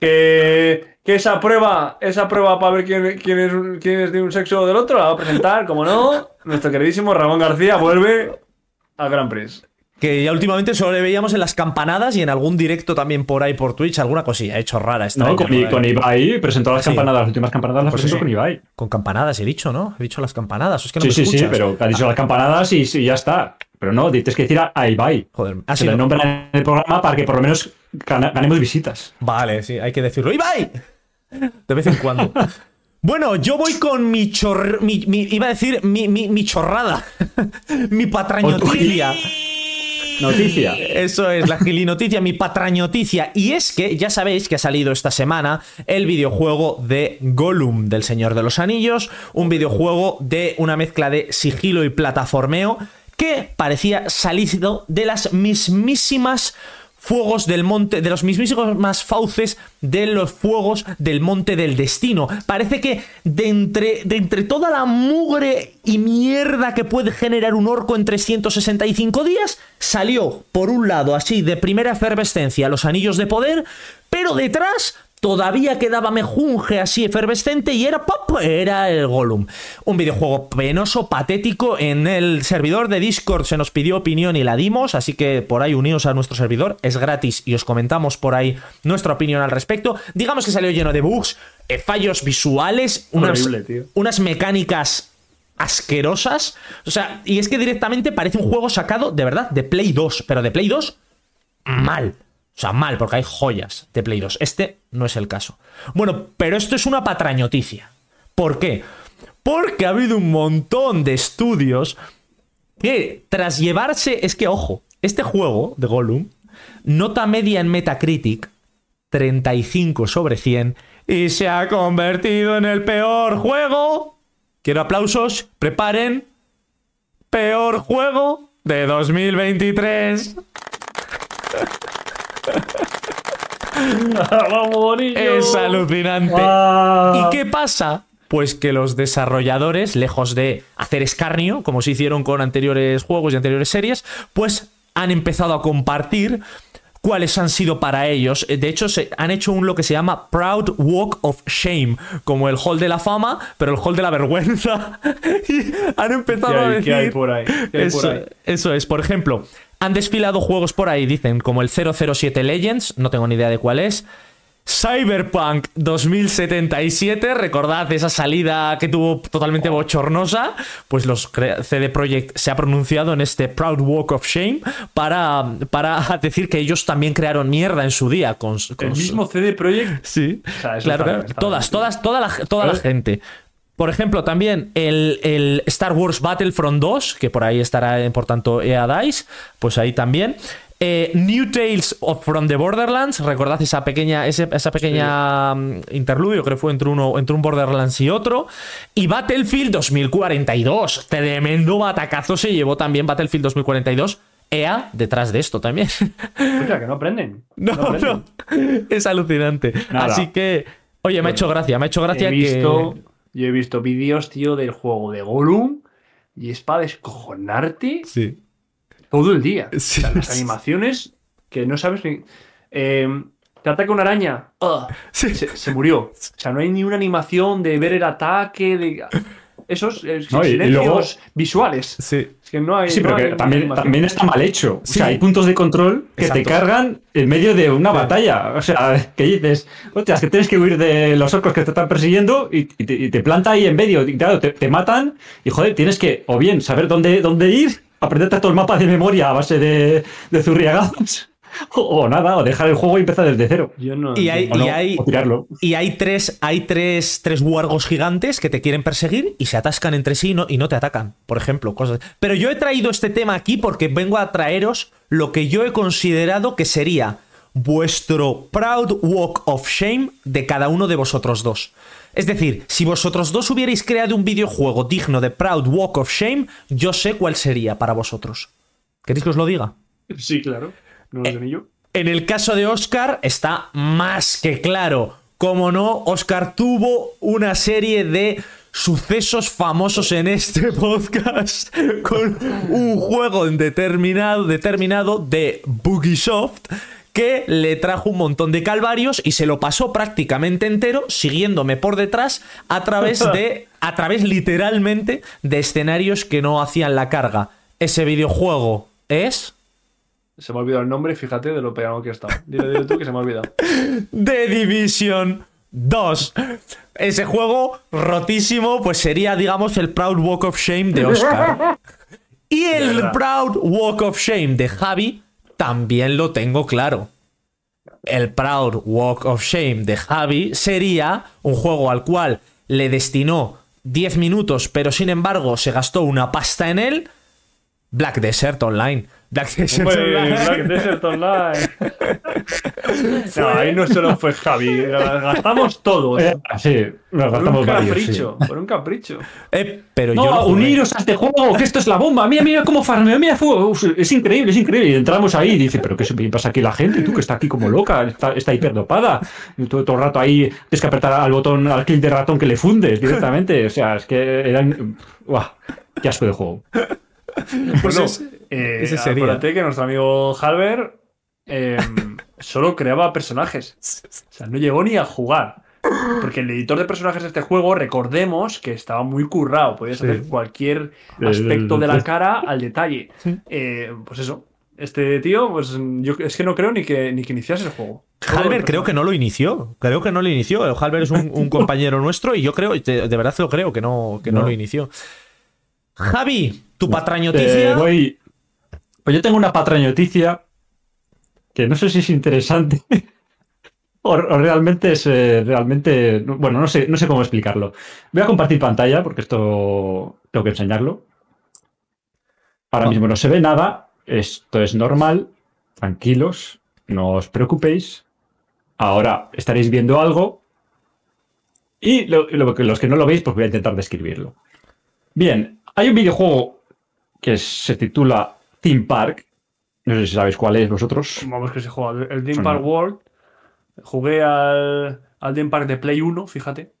Que, que esa prueba, esa prueba para ver quién, quién, es, un- quién es de un sexo o del otro, la va a presentar, como no, nuestro queridísimo Ramón García vuelve al Gran Prix. Que ya últimamente solo le veíamos en las campanadas y en algún directo también por ahí por Twitch, alguna cosilla. He hecho rara esta. No, con, con Ibai presentó las Sí. campanadas, las últimas campanadas las Pues presentó sí. con Ibai. Con campanadas he dicho, ¿no? He dicho las campanadas. Es que no Sí, me sí, sí, pero ha dicho las campanadas y, sí, ya está. Pero no, tienes que decir a, a Ibai. Joder, ha Se sido- le nombra en el programa para que por lo menos gana- ganemos visitas. Vale, sí, hay que decirlo. ¡Ibai! De vez en cuando. Bueno, yo voy con mi chor... Mi, mi- iba a decir mi, mi, mi chorrada. <laughs> mi patrañoticia. Noticia. Eso es, la gilinoticia, mi patrañoticia. Y es que ya sabéis que ha salido esta semana el videojuego de Gollum del Señor de los Anillos, un videojuego de una mezcla de sigilo y plataformeo que parecía salido de las mismísimas fuegos del monte, de los mismísimos más fauces de los fuegos del monte del destino. Parece que de entre, de entre toda la mugre y mierda que puede generar un orco en 365 días, salió por un lado así de primera efervescencia los anillos de poder, pero detrás todavía quedaba mejunje así efervescente y era pop, era el Gollum. Un videojuego penoso, patético. En el servidor de Discord se nos pidió opinión y la dimos, así que por ahí uníos a nuestro servidor, es gratis y os comentamos por ahí nuestra opinión al respecto. Digamos que salió lleno de bugs, eh, fallos visuales, unas, Horrible, unas mecánicas asquerosas. O sea, y es que directamente parece un juego sacado de verdad de Play 2, pero de Play 2 mal. O sea, mal, porque hay joyas de Play 2. Este no es el caso. Bueno, pero esto es una patrañoticia. ¿Por qué? Porque ha habido un montón de estudios que tras llevarse... Es que, ojo, este juego de Gollum, nota media en Metacritic, 35 sobre 100, y se ha convertido en el peor juego. Quiero aplausos, preparen. Peor juego de 2023. <laughs> <laughs> Es alucinante. ¿Y qué pasa? Pues que los desarrolladores, lejos de hacer escarnio, como se hicieron con anteriores juegos y anteriores series, pues han empezado a compartir cuáles han sido para ellos. De hecho, se han hecho un lo que se llama Proud Walk of Shame, como el Hall de la Fama, pero el Hall de la Vergüenza. <laughs> y han empezado ¿Qué hay- a decir... qué hay por ahí? ¿Qué hay eso, por ahí? eso es, por ejemplo, han desfilado juegos por ahí, dicen, como el 007 Legends, no tengo ni idea de cuál es. Cyberpunk 2077, recordad esa salida que tuvo totalmente bochornosa, pues los CD Projekt se ha pronunciado en este Proud Walk of Shame para, para <laughs> decir que ellos también crearon mierda en su día con, con El mismo CD Projekt. Sí, sea, claro, está- está todas, bien. todas, toda la, toda la gente. Por ejemplo, también el, el Star Wars Battlefront 2, que por ahí estará, eh, por tanto, EA Dice, pues ahí también. Eh, New Tales of from the Borderlands, recordad esa pequeña, ese- esa pequeña mm, interludio, creo que fue entre, uno, entre un Borderlands y otro. Y Battlefield 2042, tremendo batacazo se llevó también Battlefield 2042. EA detrás de esto también. Escucha, que no aprenden. <laughs> No, aprenden. no. Es alucinante. Nada. Así que, oye, me ha hecho gracia, me ha hecho gracia he visto, que. Yo he visto vídeos, tío, del juego de Gollum y es para descojonarte Sí. todo el día. <laughs> Sí, O sea, las animaciones que no sabes ni. Eh, te ataca una araña. Sí. Se, se murió. <laughs> O sea, no hay ni una animación de ver el ataque. De... esos eh, No, y- y silencios luego- visuales. Sí. Es que no hay. Sí, no pero que hay también, también está mal hecho. Sí. O sea, hay puntos de control que Exacto. te cargan en medio de una batalla. O sea, que dices, hostias, que tienes que huir de los orcos que te están persiguiendo y, y te, y te planta ahí en medio. Y claro, te, te matan y joder, tienes que o bien saber dónde, dónde ir, aprenderte todo el mapa de memoria a base de, de zurriagazos, o, o nada, o dejar el juego y empezar desde cero. Yo no. Y hay, O, no, y hay, o tirarlo. y hay tres, hay tres, tres wargos gigantes que te quieren perseguir y se atascan entre sí y no, y no te atacan, por ejemplo. Cosas. Pero yo he traído este tema aquí porque vengo a traeros lo que yo he considerado que sería vuestro Proud Walk of Shame de cada uno de vosotros dos. Es decir, si vosotros dos hubierais creado un videojuego digno de Proud Walk of Shame, yo sé cuál sería para vosotros. ¿Queréis que os lo diga? Sí, claro. No lo yo. En el caso de Oscar está más que claro. Como no, Oscar tuvo una serie de sucesos famosos en este <laughs> podcast con un juego determinado, determinado de Bugisoft que le trajo un montón de calvarios y se lo pasó prácticamente entero siguiéndome por detrás a través de <laughs> a través literalmente de escenarios que no hacían la carga. Ese videojuego es Se me ha olvidado el nombre, fíjate de lo pegado que estado. Dile, dile tú que se me ha olvidado. <laughs> The Division 2. Ese juego rotísimo, pues sería, digamos, el Proud Walk of Shame de Oscar. <laughs> Y el. Proud Walk of Shame de Javi también lo tengo claro. El Proud Walk of Shame de Javi sería un juego al cual le destinó 10 minutos, pero sin embargo se gastó una pasta en él. Black Desert Online. Black Desert Online. Black Desert Online. <laughs> No, ahí no solo fue Javi. Gastamos todos. Eh, sí, nos Por un varios. sí. capricho. Por un capricho. Eh, pero No, yo uniros a este juego, que esto es la bomba. Mira, mira cómo farmeo, mira, fu- uf, es increíble, es increíble. Y entramos ahí y dice, pero ¿qué pasa aquí la gente? Tú que está aquí como loca, está, está hiperdopada. Y todo, todo el rato ahí tienes que apretar al botón, al clic de ratón que le fundes directamente. O sea, es que eran. ¡Guau! ¡Qué asco de juego! Pues Bueno, es- eh, ese sería. acuérdate que nuestro amigo Halber eh, <laughs> solo creaba personajes. O sea, no llegó ni a jugar. Porque el editor de personajes de este juego, recordemos que estaba muy currado. Podías Sí. hacer cualquier El- aspecto de la el- cara al detalle. Eh, pues eso. Este tío, pues yo es que no creo ni que, ni que iniciase el juego. Halber creo que no lo inició. Creo que no lo inició. Halber es un, un <laughs> compañero nuestro y yo creo, de, de verdad lo creo, que no, que no. No. lo inició. Javi, tu Eh, patrañoticia. voy- Pues yo tengo una patrañoticia que no sé si es interesante <laughs> o, o realmente es eh, realmente. Bueno, no sé, no sé cómo explicarlo. Voy a compartir pantalla porque esto tengo que enseñarlo. Ahora Ah. mismo no se ve nada. Esto es normal. Tranquilos. No os preocupéis. Ahora estaréis viendo algo. Y lo- lo que- los que no lo veis, pues voy a intentar describirlo. Bien, hay un videojuego que se titula Theme Park. No sé si sabéis cuál es vosotros. Vamos que se juega. El Dream Son- Park World. Jugué al, al Dream Park de Play 1, fíjate.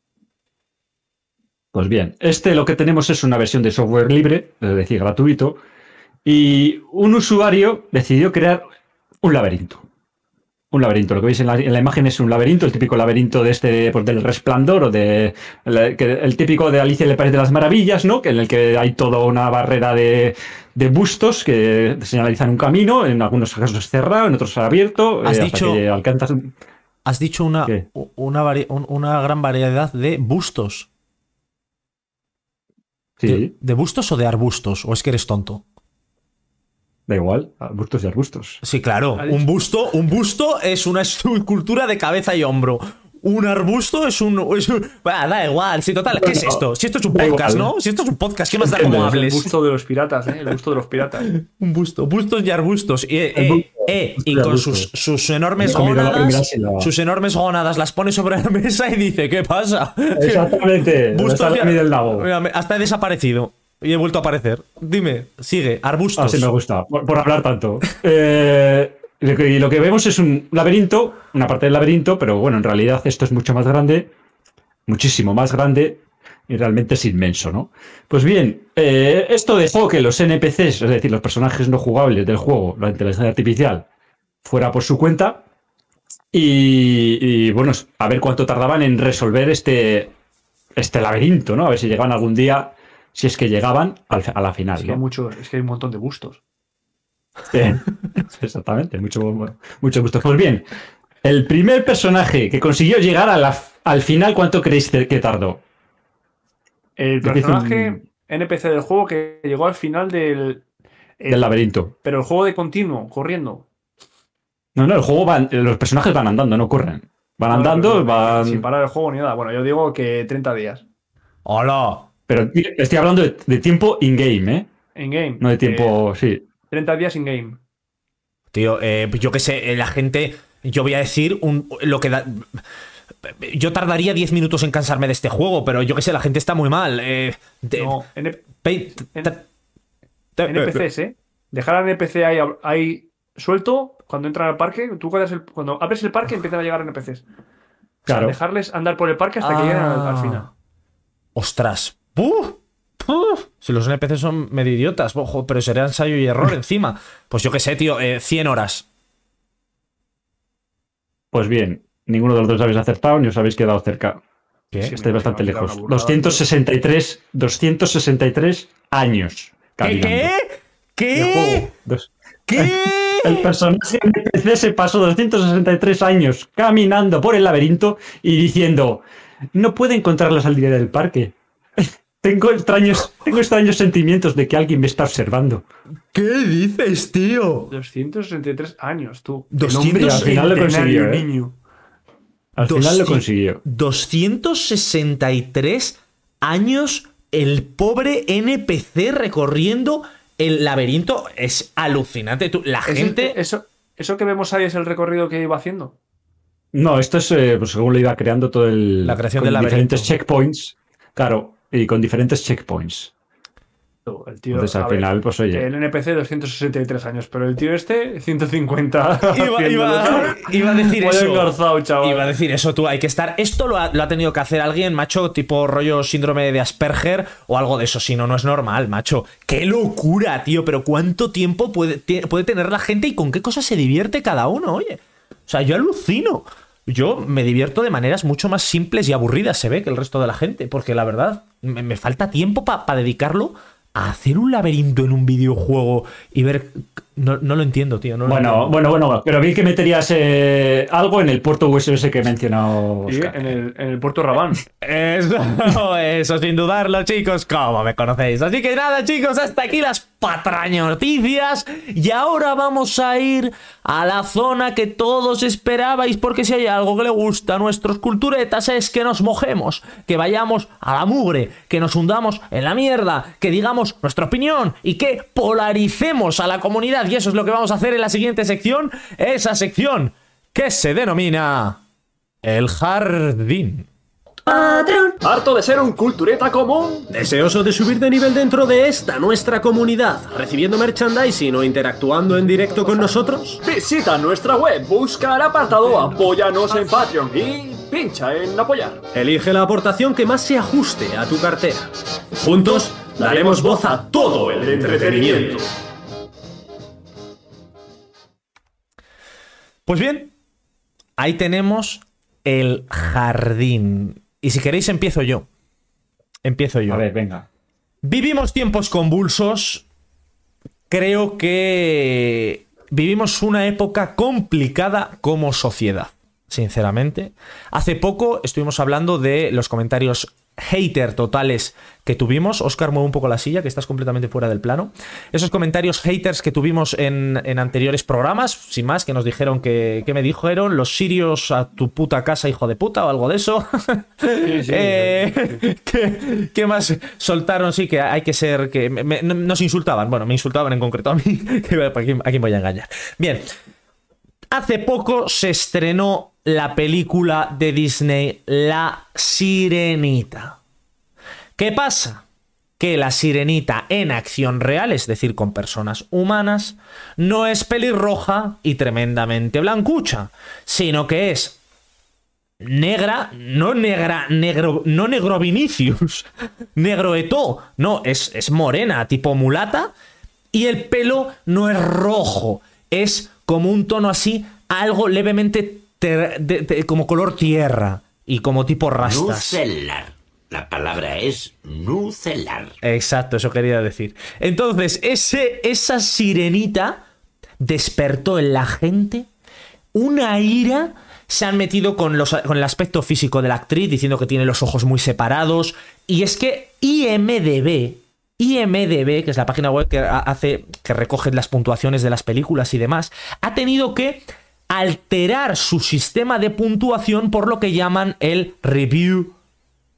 Pues bien, este lo que tenemos es una versión de software libre, es decir, gratuito, y un usuario decidió crear un laberinto. Un laberinto, lo que veis en la, en la imagen es un laberinto, el típico laberinto de este, pues, del resplandor o de el, que- el típico de Alicia en el País de las Maravillas, ¿no? Que en el que hay toda una barrera de, de bustos que señalizan un camino, en algunos casos es cerrado, en otros es abierto, Has hasta dicho- que alcanzas un- Has dicho una, una, gran variedad de bustos. Sí, ¿De, de bustos o de arbustos? ¿O es que eres tonto? Da igual, arbustos y arbustos. Sí, claro. Un busto, un busto es una escultura de cabeza y hombro. Un arbusto es un. es un- Ah, da igual. Sí, total. ¿Qué es esto? Si esto es un podcast, igual. ¿no? Si esto es un podcast, ¿qué más da como Entiendes, El hables? gusto de los piratas, ¿eh? El gusto de los piratas. <laughs> Un busto, bustos y arbustos. Y, eh, eh, busto, eh, busto y con sus, sus enormes gónadas. Sus enormes gónadas las pone sobre la <laughs> mesa y dice: ¿Qué pasa? Exactamente. <laughs> Bustos y mí del lago. Mira, hasta he desaparecido. Y he vuelto a aparecer. Dime, sigue. Arbustos. Así me gusta, por, hablar tanto. Eh, y lo que- y lo que vemos es un laberinto, una parte del laberinto, pero bueno, en realidad esto es mucho más grande, muchísimo más grande, y realmente es inmenso, ¿no? Pues bien, eh, esto dejó que los NPCs, es decir, los personajes no jugables del juego, la inteligencia artificial, fuera por su cuenta. Y, y, bueno, a ver cuánto tardaban en resolver este, este laberinto, ¿no? A ver si llegaban algún día si es que llegaban al- a la final. Es que, ¿no? hay muchos, es que hay un montón de bustos. Sí, <laughs> Exactamente, mucho, mucho gusto. Pues bien, el primer personaje que consiguió llegar a la- al final, ¿cuánto creéis que tardó? El personaje NPC del juego que llegó al final del. el- Del laberinto. Pero el juego de continuo, corriendo. No, no, el juego van, los personajes van andando, no corren. Van No, andando, van. Sin parar el juego ni nada. Bueno, yo digo que 30 días. ¡Hola! Pero estoy hablando de, de tiempo in-game, ¿eh? En game. No de tiempo, sí. 30 días in game. Tío, eh, yo qué sé, eh, la gente. Yo voy a decir un, lo que da. Yo tardaría 10 minutos en cansarme de este juego, pero yo qué sé, la gente está muy mal. Eh, de- No, en- ta- ta- NPCs, ¿eh? Dejar al NPC ahí, ahí suelto cuando entran al parque. Tú cuando, el- cuando abres el parque empiezan a llegar NPCs. O sea, Claro. dejarles andar por el parque hasta que lleguen al, al Ah. final. ¡Ostras! ¡Puf! ¡Puf! Si los NPC son medio idiotas, ojo, pero sería ensayo y error <laughs> encima. Pues yo qué sé, tío, eh, 100 horas. Pues bien, ninguno de los dos habéis acertado ni os habéis quedado cerca. ¿Qué? Sí, Estáis bastante lejos. una burrada, 263, 263 años. ¿Qué? caminando. ¿Qué? ¿Qué? Dos- ¿Qué? <laughs> El personaje NPC se pasó 263 años caminando por el laberinto y diciendo: No puedo encontrar la salida del parque. Tengo extraños, tengo extraños sentimientos de que alguien me está observando. ¿Qué dices, tío? 263 años, tú. Dos- El hombre al final lo consiguió. Centenario, ¿eh? niño. Al final lo Dosci- consiguió. 263 años el pobre NPC recorriendo el laberinto. Es alucinante. Tú, la Es el- gente. eso, eso que vemos ahí es el recorrido que iba haciendo. No, esto es eh, pues según lo iba creando todo el. La creación con del diferentes laberinto. checkpoints. Claro, y con diferentes checkpoints. El tío, Entonces al ver, final, pues oye. El NPC 263 años, pero el tío este 150. <laughs> Iba, iba- iba a decir eso. engarzado, chaval. Iba a decir eso, tú. Hay que estar. Esto lo ha, lo ha tenido que hacer alguien, macho, tipo rollo síndrome de Asperger o algo de eso. Si no, no es normal, macho. ¡Qué locura, tío! Pero ¿cuánto tiempo puede, puede tener la gente y con qué cosas se divierte cada uno, oye? O sea, yo alucino. Yo me divierto de maneras mucho más simples y aburridas, se ve, que el resto de la gente. Porque la verdad, me, falta tiempo para dedicarlo a hacer un laberinto en un videojuego y ver. No, no lo entiendo, tío. No lo Bueno, entiendo. bueno, bueno, pero vi que meterías eh, algo en el puerto USB que he mencionado. Sí, en el, en el puerto Rabán. <laughs> Eso, eso sin dudarlo, chicos, como me conocéis. Así que nada, chicos, hasta aquí las patrañas noticias. Y ahora vamos a ir a la zona que todos esperabais, porque si hay algo que le gusta a nuestros culturetas es que nos mojemos, que vayamos a la mugre, que nos hundamos en la mierda, que digamos nuestra opinión y que polaricemos a la comunidad. Y eso es lo que vamos a hacer en la siguiente sección, esa sección que se denomina el jardín. ¿Harto de ser un cultureta común? Deseoso de subir de nivel dentro de esta nuestra comunidad, recibiendo merchandising o interactuando en directo con nosotros? Visita nuestra web, busca el apartado Apóyanos en Patreon y pincha en apoyar. Elige la aportación que más se ajuste a tu cartera. Juntos daremos voz a todo el entretenimiento. Pues bien, ahí tenemos el jardín. Y si queréis empiezo yo. Empiezo yo. A ver, venga. Vivimos tiempos convulsos. Creo que vivimos una época complicada como sociedad, sinceramente. Hace poco estuvimos hablando de los comentarios hater totales que tuvimos. Oscar, mueve un poco la silla, que estás completamente fuera del plano. Esos comentarios haters que tuvimos en, en anteriores programas, sin más, que nos dijeron que, que me dijeron los sirios a tu puta casa, hijo de puta, o algo de eso. <laughs> Eh, ¿qué, qué más soltaron? Sí, que hay que ser. que me- me- Nos insultaban. Bueno, me insultaban en concreto a mí. <laughs> que ¿A quién, a quién voy a engañar? Bien. Hace poco se estrenó la película de Disney La Sirenita. ¿Qué pasa? Que la sirenita en acción real, es decir, con personas humanas, no es pelirroja y tremendamente blancucha, sino que es negra, no negra, negro, no negro Vinicius, <laughs> negro Eto, no, es, es morena, tipo mulata, y el pelo no es rojo, es como un tono así, algo levemente ter- de- de- como color tierra y como tipo rastas. La palabra es nucelar. Exacto, eso quería decir. Entonces, ese, esa sirenita despertó en la gente una ira. Se han metido con, los, con el aspecto físico de la actriz, diciendo que tiene los ojos muy separados. Y es que IMDB, IMDB, que es la página web que ha- hace, que recoge las puntuaciones de las películas y demás, ha tenido que alterar su sistema de puntuación por lo que llaman el review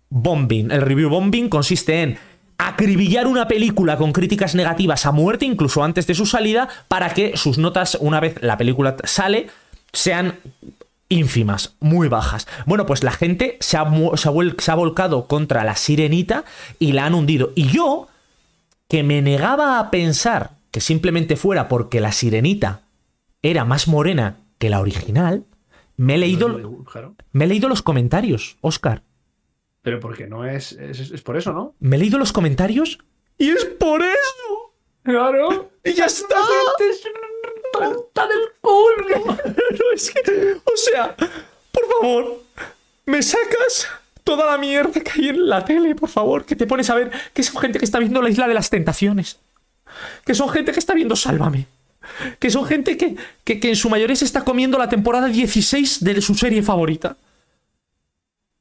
bombing. El review bombing consiste en acribillar una película con críticas negativas a muerte, incluso antes de su salida, para que sus notas, una vez la película sale, sean ínfimas, muy bajas. Bueno, pues la gente se ha, se ha volcado contra la sirenita y la han hundido. Y yo, que me negaba a pensar que simplemente fuera porque la sirenita era más morena que la original, me he leído, me he leído los comentarios, Oscar. Pero porque no es, es. es por eso, ¿no? Me he leído los comentarios y es por eso. Claro. Y ya está. ¡Tonta del culo! <laughs> Pero es que, o sea, por favor, me sacas toda la mierda que hay en la tele, por favor, que te pones a ver que son gente que está viendo la isla de las tentaciones. Que son gente que está viendo Sálvame. Que son gente que, que, que en su mayoría se está comiendo la temporada 16 de su serie favorita.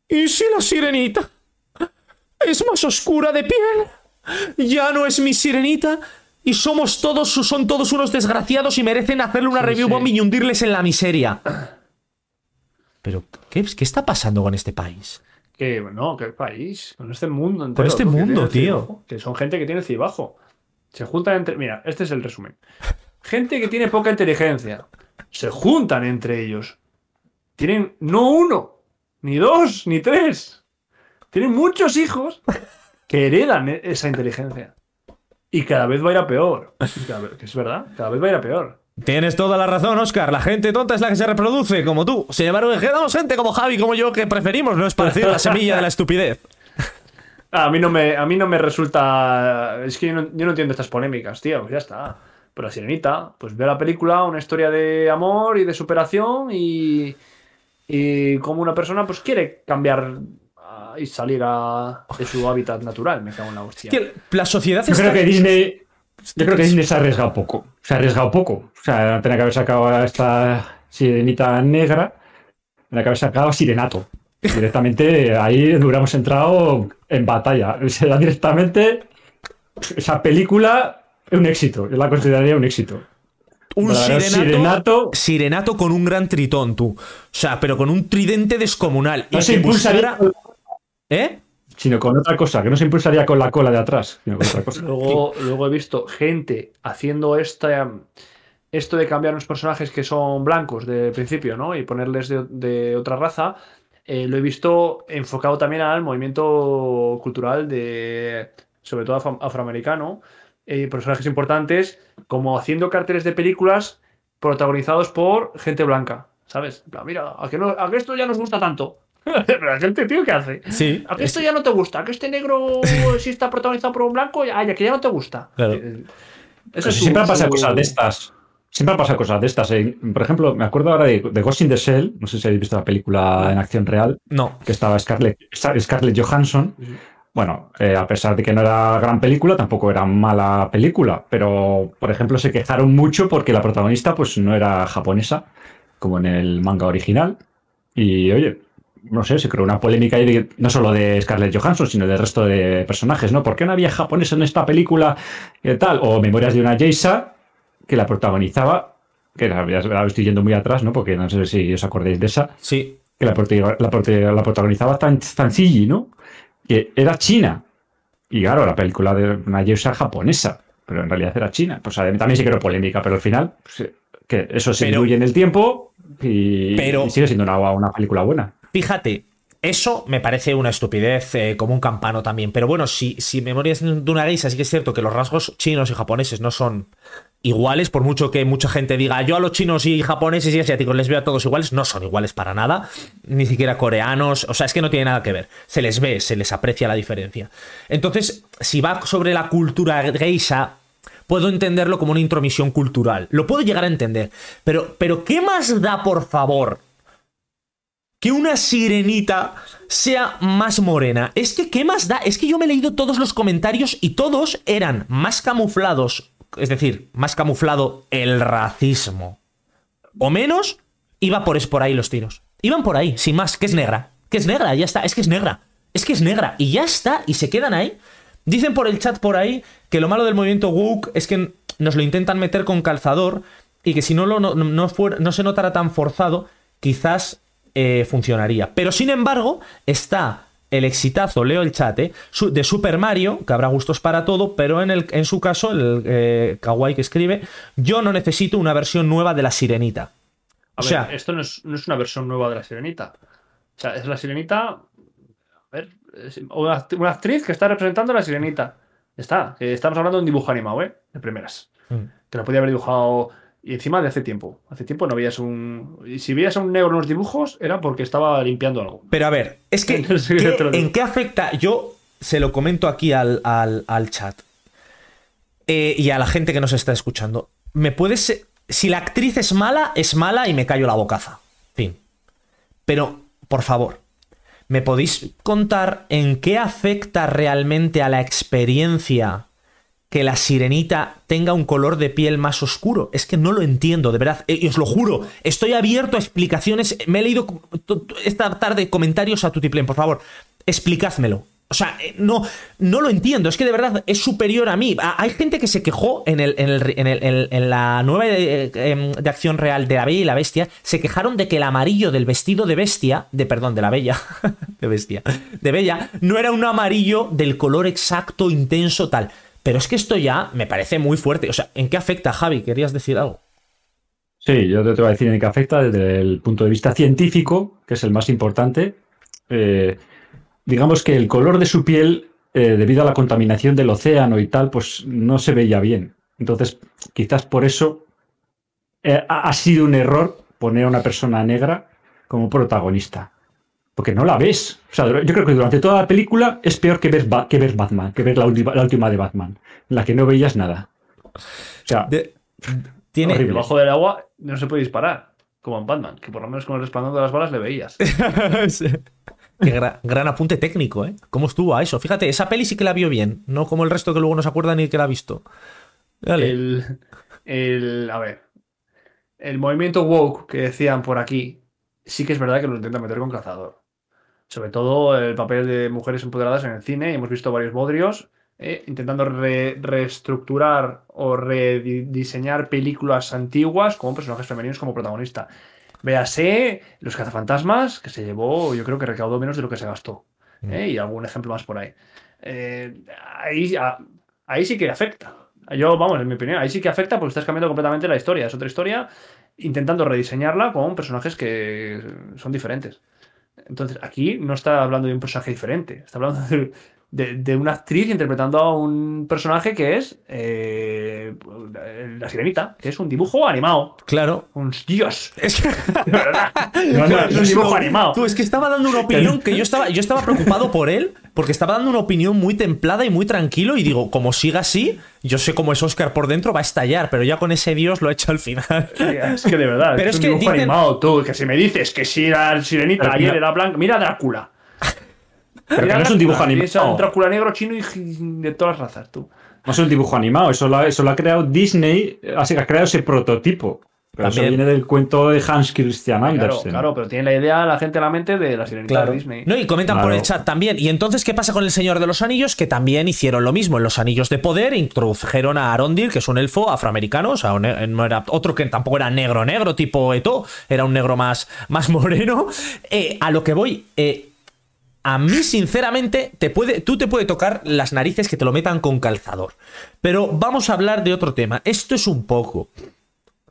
¿Y si la sirenita es más oscura de piel? Ya no es mi sirenita. Y somos todos, son todos unos desgraciados y merecen hacerle una review sí. bombing y hundirles en la miseria. Pero, ¿qué, qué está pasando con este país? Que no, qué país. Con este mundo entero. este tú, que mundo, tío. cibajo, Que son gente que tiene cibajo. Se juntan entre. Mira, este es el resumen. Gente que tiene poca inteligencia. Se juntan entre ellos. Tienen no uno, ni dos, ni tres. Tienen muchos hijos que heredan e- esa inteligencia. Y cada vez va a ir a peor. Vez- que es verdad, cada vez va a ir a peor. Tienes toda la razón, Oscar. La gente tonta es la que se reproduce, como tú. Sin embargo, quedamos gente como Javi, como yo, que preferimos no esparcir la semilla de la estupidez. A mí no me, a mí no me resulta. Es que yo no, yo no entiendo estas polémicas, tío. Pues ya está. Pero la sirenita, pues ve la película, una historia de amor y de superación y. Y como una persona, pues quiere cambiar ah, y salir a, de su hábitat natural. Me cago en la hostia. Que la sociedad Yo está... creo que Disney. Yo creo que Disney se ha arriesgado poco. Se ha arriesgado poco. O sea, tenía que haber sacado a esta sirenita negra. Tenía que haber sacado a Sirenato. Directamente ahí hubiéramos entrado en batalla. O sea, directamente esa película es un éxito. Yo la consideraría un éxito. un sirenato, sirenato. sirenato con un gran tritón, tú. O sea, pero con un tridente descomunal. No y se impulsaría, buscara- ¿Eh? Sino con otra cosa, que no se impulsaría con la cola de atrás, sino. Luego, luego he visto gente haciendo esta, esto de cambiar los personajes que son blancos de principio, ¿no? Y ponerles de, otra raza. eh, lo he visto enfocado también al movimiento cultural de, sobre todo afro- afroamericano, eh, personajes importantes, como haciendo carteles de películas protagonizados por gente blanca, ¿sabes? Mira, ¿a que, a que esto ya nos gusta tanto? <laughs> Pero la gente, tío, ¿qué hace? Sí. ¿A que esto ya no te gusta? ¿A que este negro <laughs> sí está protagonizado por un blanco? Ya que ya no te gusta. Claro. Eh, Pero Eso es si siempre han su- pasado su- cosas de estas. Siempre han pasado cosas de estas. eh. Por ejemplo, me acuerdo ahora de, de Ghost in the Shell. No sé si habéis visto la película en acción real. No. Que estaba Scarlett, Scarlett Johansson. Bueno, eh, a pesar de que no era gran película, tampoco era mala película. Pero, por ejemplo, se quejaron mucho porque la protagonista pues, no era japonesa, como en el manga original. Y, oye, no sé, se creó una polémica ahí de- no solo de Scarlett Johansson, sino del resto de personajes, ¿no? ¿Por qué no había japonés en esta película? ¿Qué tal? O Memorias de una Geisha, que la protagonizaba, que la, la estoy yendo muy atrás, ¿no? Porque no sé si os acordáis de esa, Sí. que la, la, la protagonizaba Tan- Tanzigi, ¿no? Que era china. Y claro, la película de una Geisha japonesa, pero en realidad era china. Pues eh, también sí que era polémica, pero al final, pues, eh, que eso se Pero- diluye en el tiempo y, Pero- y sigue siendo una, una película buena. Fíjate, eso me parece una estupidez eh, como un campano también. Pero bueno, si, si Memorias de una geisha sí que es cierto que los rasgos chinos y japoneses no son iguales, por mucho que mucha gente diga yo a los chinos y japoneses y asiáticos les veo a todos iguales, no son iguales para nada, ni siquiera coreanos, o sea, es que no tiene nada que ver, se les ve, se les aprecia la diferencia. Entonces, si va sobre la cultura geisha, puedo entenderlo como una intromisión cultural, lo puedo llegar a entender, pero, pero ¿qué más da, por favor? Que una sirenita sea más morena. Es que, ¿qué más da? Es que yo me he leído todos los comentarios y todos eran más camuflados, es decir, más camuflado el racismo. O menos, iba por, es por ahí los tiros. Iban por ahí, sin más, que es negra. Que es negra, ya está, es que es negra. Es que es negra. Y ya está, y se quedan ahí. Dicen por el chat por ahí que lo malo del movimiento woke es que nos lo intentan meter con calzador y que si no, lo, no, no se notara tan forzado, quizás eh, funcionaría. Pero sin embargo, está el exitazo, leo el chat, eh, de Super Mario, que habrá gustos para todo, pero en, el, en su caso, el eh, kawaii que escribe, yo no necesito una versión nueva de la sirenita. A O ver, sea- esto no es, no es una versión nueva de la sirenita. O sea, es la sirenita. A ver, una, act- una actriz que está representando a la sirenita. Está. estamos hablando de un dibujo animado, ¿eh? De primeras. Mm. Que lo podía haber dibujado. Y encima de hace tiempo. Hace tiempo no veías un. Y si veías a un negro en los dibujos, era porque estaba limpiando algo. Pero a ver, es que, <laughs> Sí, ¿qué- te lo digo. ¿en qué afecta? Yo se lo comento aquí al, al- al chat Eh, y a la gente que nos está escuchando. ¿Me puedes. Si la actriz es mala, es mala y me callo la bocaza. Fin. Pero, por favor, ¿me podéis contar en qué afecta realmente a la experiencia que la sirenita tenga un color de piel más oscuro. Es que no lo entiendo, de verdad. Eh, Y os lo juro, estoy abierto a explicaciones. Me he leído esta tarde comentarios a Tutiplén, por favor. Explicádmelo. O sea, eh, no, no lo entiendo. Es que de verdad es superior a mí. Hay gente que se quejó en la nueva eh, em, de acción real de La Bella y la Bestia. Se quejaron de que el amarillo del vestido de Bestia, de perdón, de la Bella, <laughs> de Bestia, de Bella, no era un amarillo del color exacto, intenso, tal. Pero es que esto ya me parece muy fuerte. O sea, ¿en qué afecta, Javi? ¿Querías decir algo? Sí, yo te voy a decir en qué afecta desde el punto de vista científico, que es el más importante. Eh, digamos que el color de su piel, eh, debido a la contaminación del océano y tal, pues no se veía bien. Entonces, quizás por eso eh, ha, ha sido un error poner a una persona negra como protagonista. Porque no la ves. O sea, yo creo que durante toda la película es peor que ver, Ba- que ver Batman, que ver la última, la última de Batman, en la que no veías nada. O sea, De- tiene, Horrible. Debajo del agua no se puede disparar. Como en Batman, que por lo menos con el resplandor de las balas le veías. <laughs> Sí. Qué gra- gran apunte técnico, ¿eh? ¿Cómo estuvo a eso? Fíjate, esa peli sí que la vio bien, no como el resto que luego no se acuerda ni que la ha visto. Dale. El, el- a ver. El movimiento woke que decían por aquí, sí que es verdad que lo intentan meter con cazador. Sobre todo el papel de mujeres empoderadas en el cine. Hemos visto varios bodrios eh, intentando re- reestructurar o rediseñar películas antiguas con personajes femeninos como protagonista. Véase Los cazafantasmas, que se llevó, yo creo que recaudó menos de lo que se gastó. ¿eh? Y algún ejemplo más por ahí. Eh, ahí, a- ahí sí que afecta. Yo, vamos, en mi opinión, ahí sí que afecta porque estás cambiando completamente la historia. Es otra historia intentando rediseñarla con personajes que son diferentes. Entonces, aquí no está hablando de un personaje diferente, está hablando de, de- de una actriz interpretando a un personaje que es eh, la sirenita, que es un dibujo animado. Claro. Un dios. Es que- <laughs> De verdad. No, no, es un dibujo animado. Tú, es que estaba dando una opinión que yo estaba, yo estaba preocupado por él, porque estaba dando una opinión muy templada y muy tranquilo, y digo, como siga así, yo sé cómo es Oscar por dentro, va a estallar, pero ya con ese dios lo ha hecho al final. Es que de verdad, Pero es, es un que dibujo dicen- animado, tú, que si me dices que si la sirenita ayer era blanca, mira Drácula. Pero que no es un dibujo animado. Un Drácula negro, chino y de todas las razas, tú. No es un dibujo animado, eso lo ha, eso lo ha creado Disney, así que ha creado ese prototipo. Pero También. eso viene del cuento de Hans Christian Claro, Andersen. claro, pero tiene la idea la gente en la mente de la sirenita Claro. de Disney. No, y comentan por Claro. el chat también. Y entonces, ¿qué pasa con el Señor de los Anillos? Que también hicieron lo mismo en los Anillos de Poder, introdujeron a Arondir, que es un elfo afroamericano, o sea, un- eh, no era otro que tampoco era negro, negro, tipo Eto, era un negro más, más <laughs> moreno. Eh, a lo que voy, eh, a mí, sinceramente, te puede, tú te puede tocar las narices que te lo metan con calzador. Pero vamos a hablar de otro tema. Esto es un poco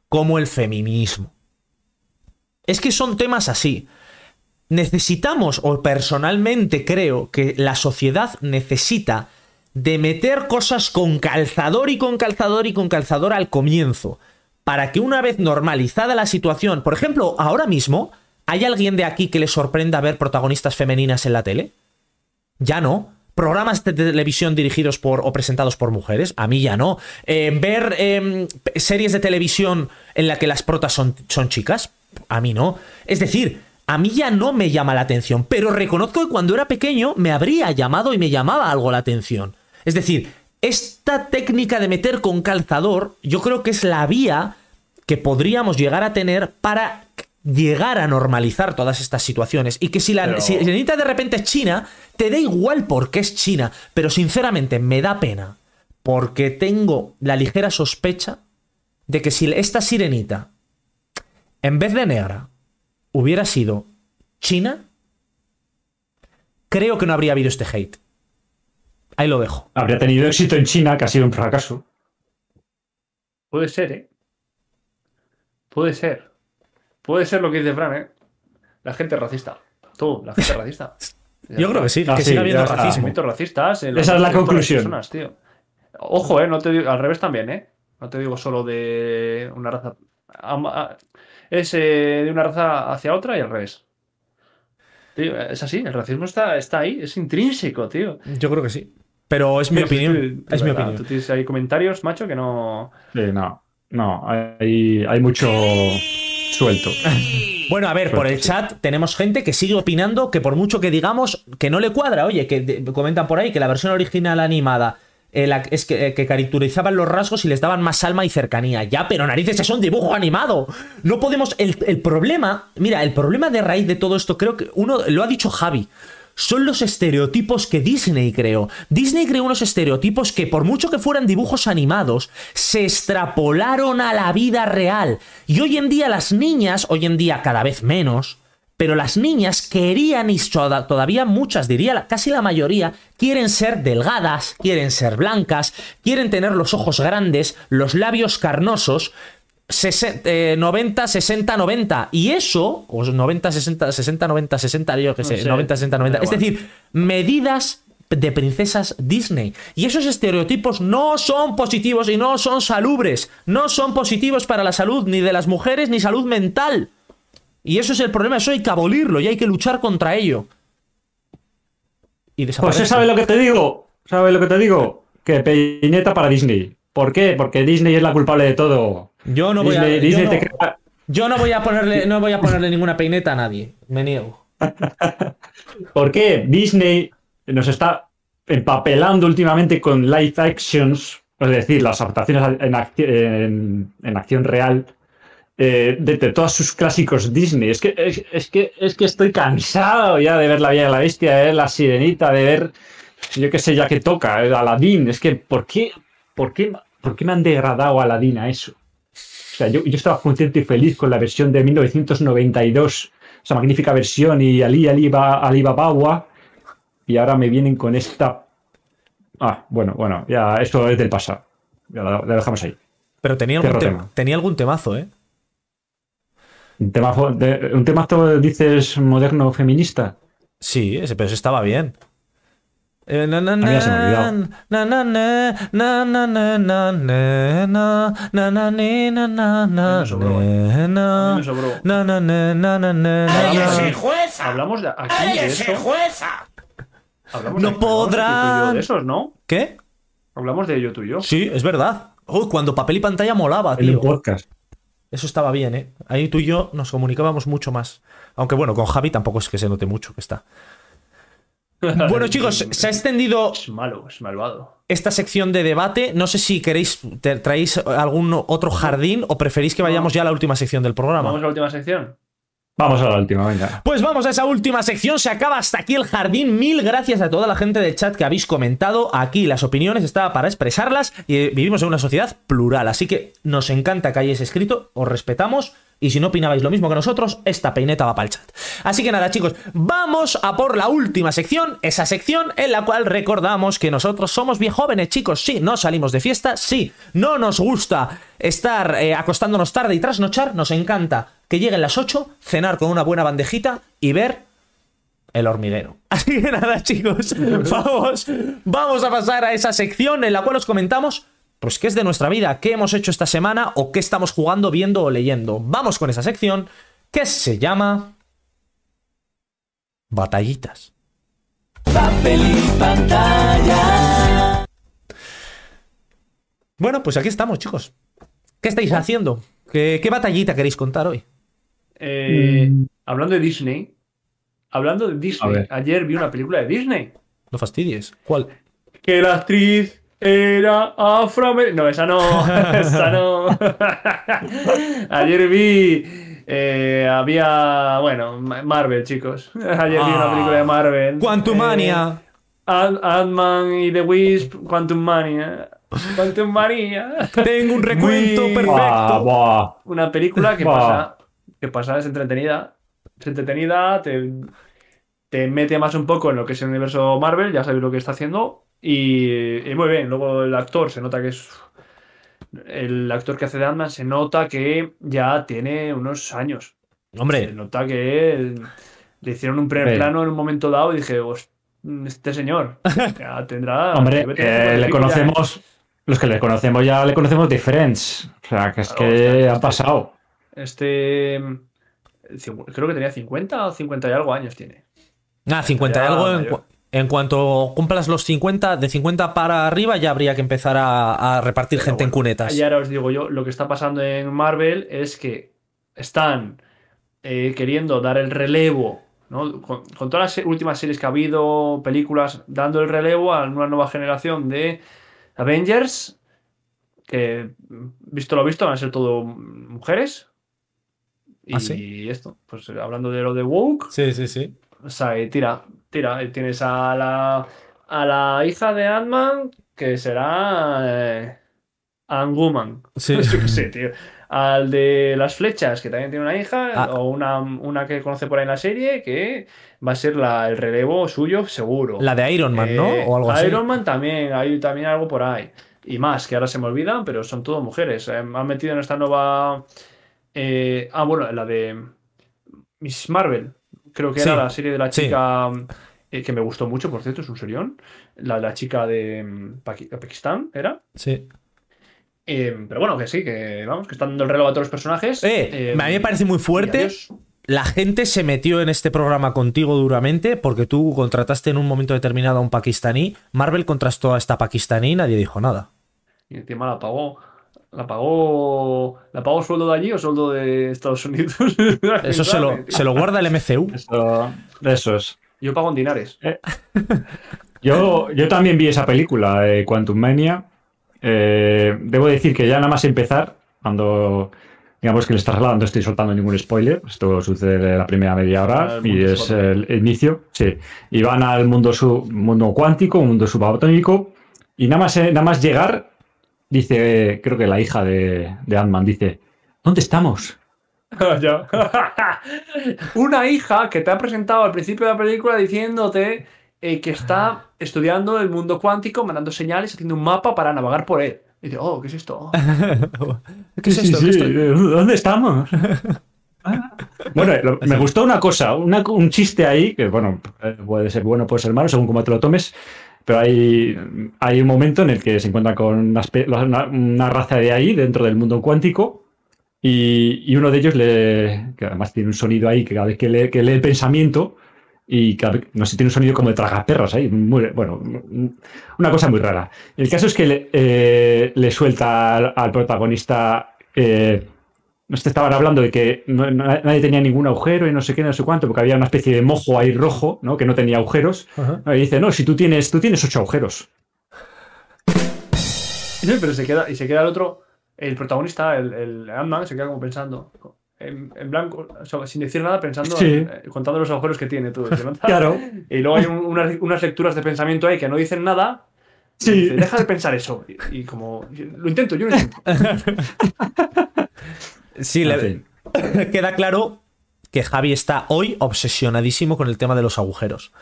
como el feminismo. Es que son temas así. Necesitamos, o personalmente creo que la sociedad necesita de meter cosas con calzador y con calzador y con calzador al comienzo. Para que una vez normalizada la situación, por ejemplo, ahora mismo, ¿hay alguien de aquí que le sorprenda ver protagonistas femeninas en la tele? Ya no. Programas de televisión dirigidos por o presentados por mujeres, a mí ya no. Eh, ver eh, series de televisión en la que las protas son, son chicas, a mí no. Es decir, a mí ya no me llama la atención, pero reconozco que cuando era pequeño me habría llamado y me llamaba algo la atención. Es decir, esta técnica de meter con calzador, yo creo que es la vía que podríamos llegar a tener para llegar a normalizar todas estas situaciones. Y que si la Pero- sirenita de repente es china, te da igual porque es china. Pero sinceramente me da pena. Porque tengo la ligera sospecha de que si esta sirenita, en vez de negra, hubiera sido china, creo que no habría habido este hate. Ahí lo dejo. Habría tenido éxito en China, que ha sido un fracaso. Puede ser, ¿eh? Puede ser. Puede ser lo que dice Fran, ¿eh? La gente es racista. Tú, la gente es racista. <laughs> Yo creo que sí, Ah, que sí, siga habiendo racismo. Sentimientos racistas. en Esa es la conclusión. personas, tío. Ojo, ¿eh? No te digo, al revés también, ¿eh? No te digo solo de una raza. Es eh, de una raza hacia otra y al revés. Tío, es así, el racismo está, está ahí, es intrínseco, tío. Yo creo que sí. Pero es mi Sí, sí, opinión. sí, Es mi verdad. opinión. Tú tienes ahí comentarios, macho, que no. Sí, no, no, hay, hay mucho suelto. <laughs> Bueno, a ver, por el chat tenemos gente que sigue opinando que por mucho que digamos que no le cuadra, oye, que de- comentan por ahí que la versión original animada eh, la- es que, eh, que caracterizaban los rasgos y les daban más alma y cercanía. Ya, pero narices, es un dibujo animado. No podemos. El, el problema, mira, el problema de raíz de todo esto, creo que uno lo ha dicho Javi. Son los estereotipos que Disney creó. Disney creó unos estereotipos que, por mucho que fueran dibujos animados, se extrapolaron a la vida real. Y hoy en día las niñas, hoy en día cada vez menos, pero las niñas querían, y todavía muchas, diría casi la mayoría, quieren ser delgadas, quieren ser blancas, quieren tener los ojos grandes, los labios carnosos, eh, 90, 60, 90. Y eso, o 90, 60, 60, 90, 60, yo que No sé, sé, 90, 60, 90. da Es decir, medidas de princesas Disney. Y esos estereotipos no son positivos y no son salubres. No son positivos para la salud ni de las mujeres ni salud mental. Y eso es el problema, eso hay que abolirlo y hay que luchar contra ello. Y Pues desaparece. ¿sabes lo que te digo? ¿Sabes lo que te digo? Que peineta para Disney. ¿Por qué? Porque Disney es la culpable de todo. Yo no voy a- Disney, yo no- te crea- Yo no voy a ponerle, no voy a ponerle ninguna peineta a nadie. Me niego. <laughs> ¿Por qué Disney nos está empapelando últimamente con live actions? Es decir, las adaptaciones en, acci- en- en acción real eh, de, de todos sus clásicos Disney. Es que, es, es que, es que estoy cansado ya de ver La Bella y la Bestia, de ver La Sirenita, de ver, yo qué sé, ya que toca, Aladdin. Es que, ¿por qué, por qué, por qué me han degradado a Aladdin a eso? O sea, yo, yo estaba contento y feliz con la versión de 1992, esa magnífica versión, y Ali Aliba, Alibaba, y ahora me vienen con esta. Ah, bueno, bueno, ya esto es del pasado. Ya lo dejamos ahí. Pero tenía algún, tema. tenía algún temazo, ¿eh? Un temazo, de- un temazo dices moderno feminista. Sí, ese, pero ese estaba bien. Hablamos de aquí de ¡Cállese, eso. jueza! Hablamos No podrán. de esos, ¿no? ¿Qué? Hablamos de ello tú y yo. Sí, es verdad. Uy, cuando papel y pantalla molaba, tío. un podcast. Eso estaba bien, ¿eh? Ahí tú y yo nos comunicábamos mucho más. Aunque bueno, con Javi tampoco es que se note mucho que está. Bueno, <laughs> chicos, se ha extendido Es malo, es malvado. esta sección de debate. No sé si queréis, traéis algún otro jardín o preferís que vayamos ya a la última sección del programa. Vamos a la última sección. Vamos a la última, venga. Pues vamos a esa última sección. Se acaba hasta aquí el jardín. Mil gracias a toda la gente del chat que habéis comentado. Aquí las opiniones estaba para expresarlas y eh, vivimos en una sociedad plural. Así que nos encanta que hayáis escrito, os respetamos. Y si no opinabais lo mismo que nosotros, esta peineta va para el chat. Así que nada, chicos, vamos a por la última sección. Esa sección en la cual recordamos que nosotros somos bien jóvenes, chicos. Sí, no salimos de fiesta. Sí, no nos gusta estar eh, acostándonos tarde y trasnochar. Nos encanta que lleguen las 8, cenar con una buena bandejita y ver el hormiguero. <laughs> Así que nada, chicos, <laughs> vamos, vamos a pasar a esa sección en la cual os comentamos, pues, qué es de nuestra vida, qué hemos hecho esta semana o qué estamos jugando, viendo o leyendo. Vamos con esa sección que se llama. Batallitas. Papel y pantalla. Bueno, pues aquí estamos, chicos. ¿Qué estáis haciendo? ¿Qué, qué batallita queréis contar hoy? Eh, hablando de Disney, hablando de Disney, ayer vi una película de Disney. No fastidies. ¿Cuál? Que la actriz era afroamericana. No, esa no. <laughs> esa no. <laughs> Ayer vi. eh, había. Bueno, Ma- Marvel, chicos. <laughs> Ayer vi una película de Marvel. Quantumania. Eh, Ant- Ant-Man y The Wisp, Quantum Mania. Quantum Mania. Tengo un recuento Muy- perfecto. Buah. Una película que pasa. Que pasa, es entretenida. Es entretenida, te, te mete más un poco en lo que es el universo Marvel, ya sabes lo que está haciendo. Y, y muy bien. Luego el actor se nota que es. El actor que hace de Ant-Man se nota que ya tiene unos años. Se Hombre, nota que le hicieron un primer plano en un momento dado y dije, "Host- este señor <laughs> ya tendrá. Hombre, eh, le ya, ¿eh? conocemos. Los que le conocemos ya le conocemos de Friends. O sea, que es Claro, que ha pasado. Este. Creo que tenía 50 o 50 y algo años tiene. ah, 50 y algo. En, mayor. cu- en cuanto cumplas los 50, de 50 para arriba ya habría que empezar a, a repartir gente en cunetas. Y ahora os digo yo, lo que está pasando en Marvel es que están eh, queriendo dar el relevo, ¿no? Con, con todas las últimas series que ha habido, películas, dando el relevo a una nueva generación de Avengers, que visto lo visto van a ser todo mujeres. Y ¿Ah, sí? esto, pues hablando de lo de Woke, Sí, sí, sí. o sea, y tira, tira. Y tienes a la, a la hija de Ant-Man, que será eh, Ant-Woman. Sí. <laughs> Sé, tío. Al de las flechas, que también tiene una hija, Ah. o una, una que conoce por ahí en la serie, que va a ser la, el relevo suyo, seguro. La de Iron Man, ¿no? Eh, O algo así. Iron Man también, hay también algo por ahí. Y más, que ahora se me olvidan, pero son todo mujeres. Eh, han metido en esta nueva. Eh, ah, bueno, la de Miss Marvel. Creo que Sí, era la serie de la sí. chica. eh, que me gustó mucho, por cierto, es un serión. La, la chica de mm, Paqui- Pakistán, ¿era? Sí. Eh, pero bueno, que sí, que vamos, que están dando el relevo a todos los personajes. Eh, a mí me parece muy fuerte. La gente se metió en este programa contigo duramente porque tú contrataste en un momento determinado a un pakistaní. Marvel contrastó a esta pakistaní y nadie dijo nada. Y encima la pagó. La pagó. ¿La pagó sueldo de allí o sueldo de Estados Unidos? <laughs> Eso se lo, se lo guarda el MCU. Eso, eso es. Yo pago en dinares. Yo, yo también vi esa película, eh, Quantum Mania. Eh, debo decir que ya nada más empezar, cuando digamos que le estás hablando, no estoy soltando ningún spoiler. Esto sucede en la primera media hora Al y es el inicio. Sí. Y van al mundo, sub- mundo cuántico, un mundo subatómico. Y nada más, eh, nada más llegar, dice, creo que la hija de, de Ant-Man dice: ¿Dónde estamos? <laughs> <laughs> Una hija que te ha presentado al principio de la película diciéndote eh, que está estudiando el mundo cuántico, mandando señales, haciendo un mapa para navegar por él. Y dice, oh, ¿qué es esto? <laughs> ¿Qué es esto? sí, ¿Qué sí? ¿Dónde estamos? Bueno, lo- me gustó una cosa, una- un chiste ahí, que bueno, eh, puede ser bueno, puede ser malo, según cómo te lo tomes, pero hay, hay un momento en el que se encuentra con una, una- raza de ahí dentro del mundo cuántico y, y uno de ellos, le, que además tiene un sonido ahí que cada vez que lee, que lee el pensamiento y cada no sé, tiene un sonido como de tragaperras ahí, muy, bueno, una cosa muy rara. El caso es que le, eh, suelta al, al protagonista... eh, nos estaban hablando de que no- nadie tenía ningún agujero y no sé qué, no sé cuánto, porque había una especie de mojo ahí rojo, ¿no? Que no tenía agujeros. Y dice, no, si tú tienes, tú tienes ocho agujeros. <laughs> Pero se queda, y se queda el otro, el protagonista, el, el Ant-Man, se queda como pensando. En, en blanco, o sea, sin decir nada, pensando, Sí. eh, contando los agujeros que tiene todo. ¿se nota? <laughs> Claro. Y luego hay un- unas, unas lecturas de pensamiento ahí que no dicen nada. Sí. dice, Deja de pensar eso. Y, y como, lo intento, yo lo intento. <laughs> Sí, En le- fin. <laughs> queda claro que Javi está hoy obsesionadísimo con el tema de los agujeros.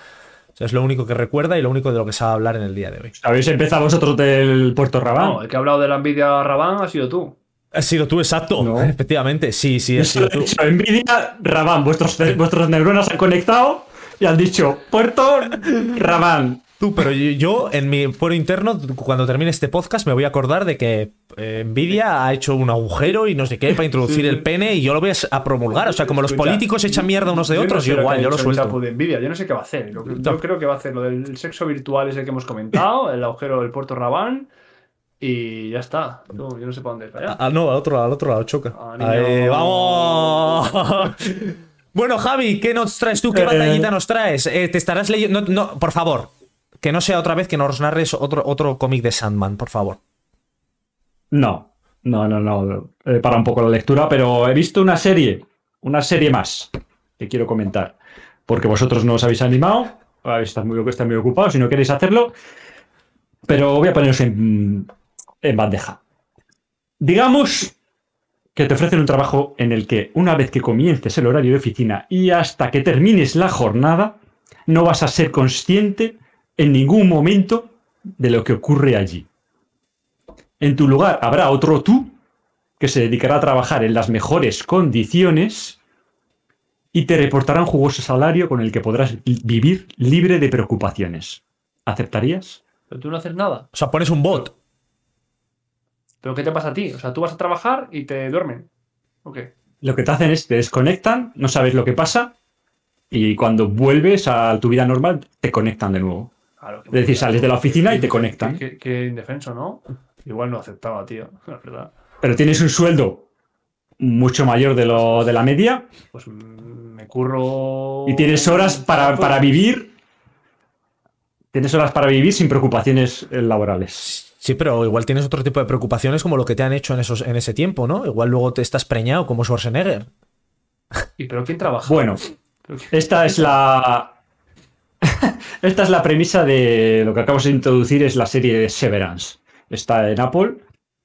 O sea, es lo único que recuerda y lo único de lo que se va a hablar en el día de hoy. ¿Habéis empezado vosotros del Puerto Rabán? No, el que ha hablado de la envidia Rabán ha sido tú. Has sido tú, exacto. No. <laughs> Efectivamente, sí, sí, has sido tú. Eso, Nvidia, Rabán, vuestros, vuestros neuronas han conectado y han dicho, Puerto Rabán. Tú, pero yo, yo, en mi foro interno, cuando termine este podcast, me voy a acordar de que eh, Nvidia ha hecho un agujero y no sé qué para introducir el pene y yo lo voy a, promulgar. O sea, como los políticos echan mierda unos de otros, sé yo igual, yo lo suelto. de envidia. Yo no sé qué va a hacer. Yo creo que va a hacer lo del sexo virtual ese que hemos comentado, el agujero del puerto Rabán. Y ya está. No, yo no sé para dónde es. Vaya. Ah, no, al otro, al otro lado, choca. Ah. Ahí, ¡Vamos! <laughs> Bueno, Javi, ¿qué nos traes tú? ¿Qué Eh, batallita nos traes? Eh, te estarás leyendo. No, no, por favor. Que no sea otra vez que nos narres otro, otro cómic de Sandman, por favor. No, no, no, no. para un poco la lectura, pero he visto una serie, una serie más que quiero comentar. Porque vosotros no os habéis animado, estado muy, estáis muy ocupados y no queréis hacerlo. Pero voy a poneros en bandeja. Digamos que te ofrecen un trabajo en el que una vez que comiences el horario de oficina y hasta que termines la jornada, no vas a ser consciente en ningún momento de lo que ocurre allí. En tu lugar habrá otro tú que se dedicará a trabajar en las mejores condiciones y te reportará un jugoso salario con el que podrás vivir libre de preocupaciones. ¿Aceptarías? Pero tú no haces nada. O sea, pones un bot. ¿Pero qué te pasa a ti? O sea, tú vas a trabajar y te duermen. Ok. Lo que te hacen es te desconectan, no sabes lo que pasa y cuando vuelves a tu vida normal te conectan de nuevo. Claro, que Es decir, sales de la oficina y te conectan. Qué, qué- qué indefenso, ¿no? Igual no aceptaba, tío. <laughs> La verdad. Pero tienes un sueldo mucho mayor de lo de la media Pues me curro. y tienes horas para, para vivir. Tienes horas para vivir sin preocupaciones eh, laborales. Sí, pero igual tienes otro tipo de preocupaciones como lo que te han hecho en, esos, en ese tiempo, ¿no? Igual luego te estás preñado como Schwarzenegger. ¿Y pero quién trabaja? Bueno, esta es la. Esta es la premisa de lo que acabamos de introducir, es la serie de Severance. Está en Apple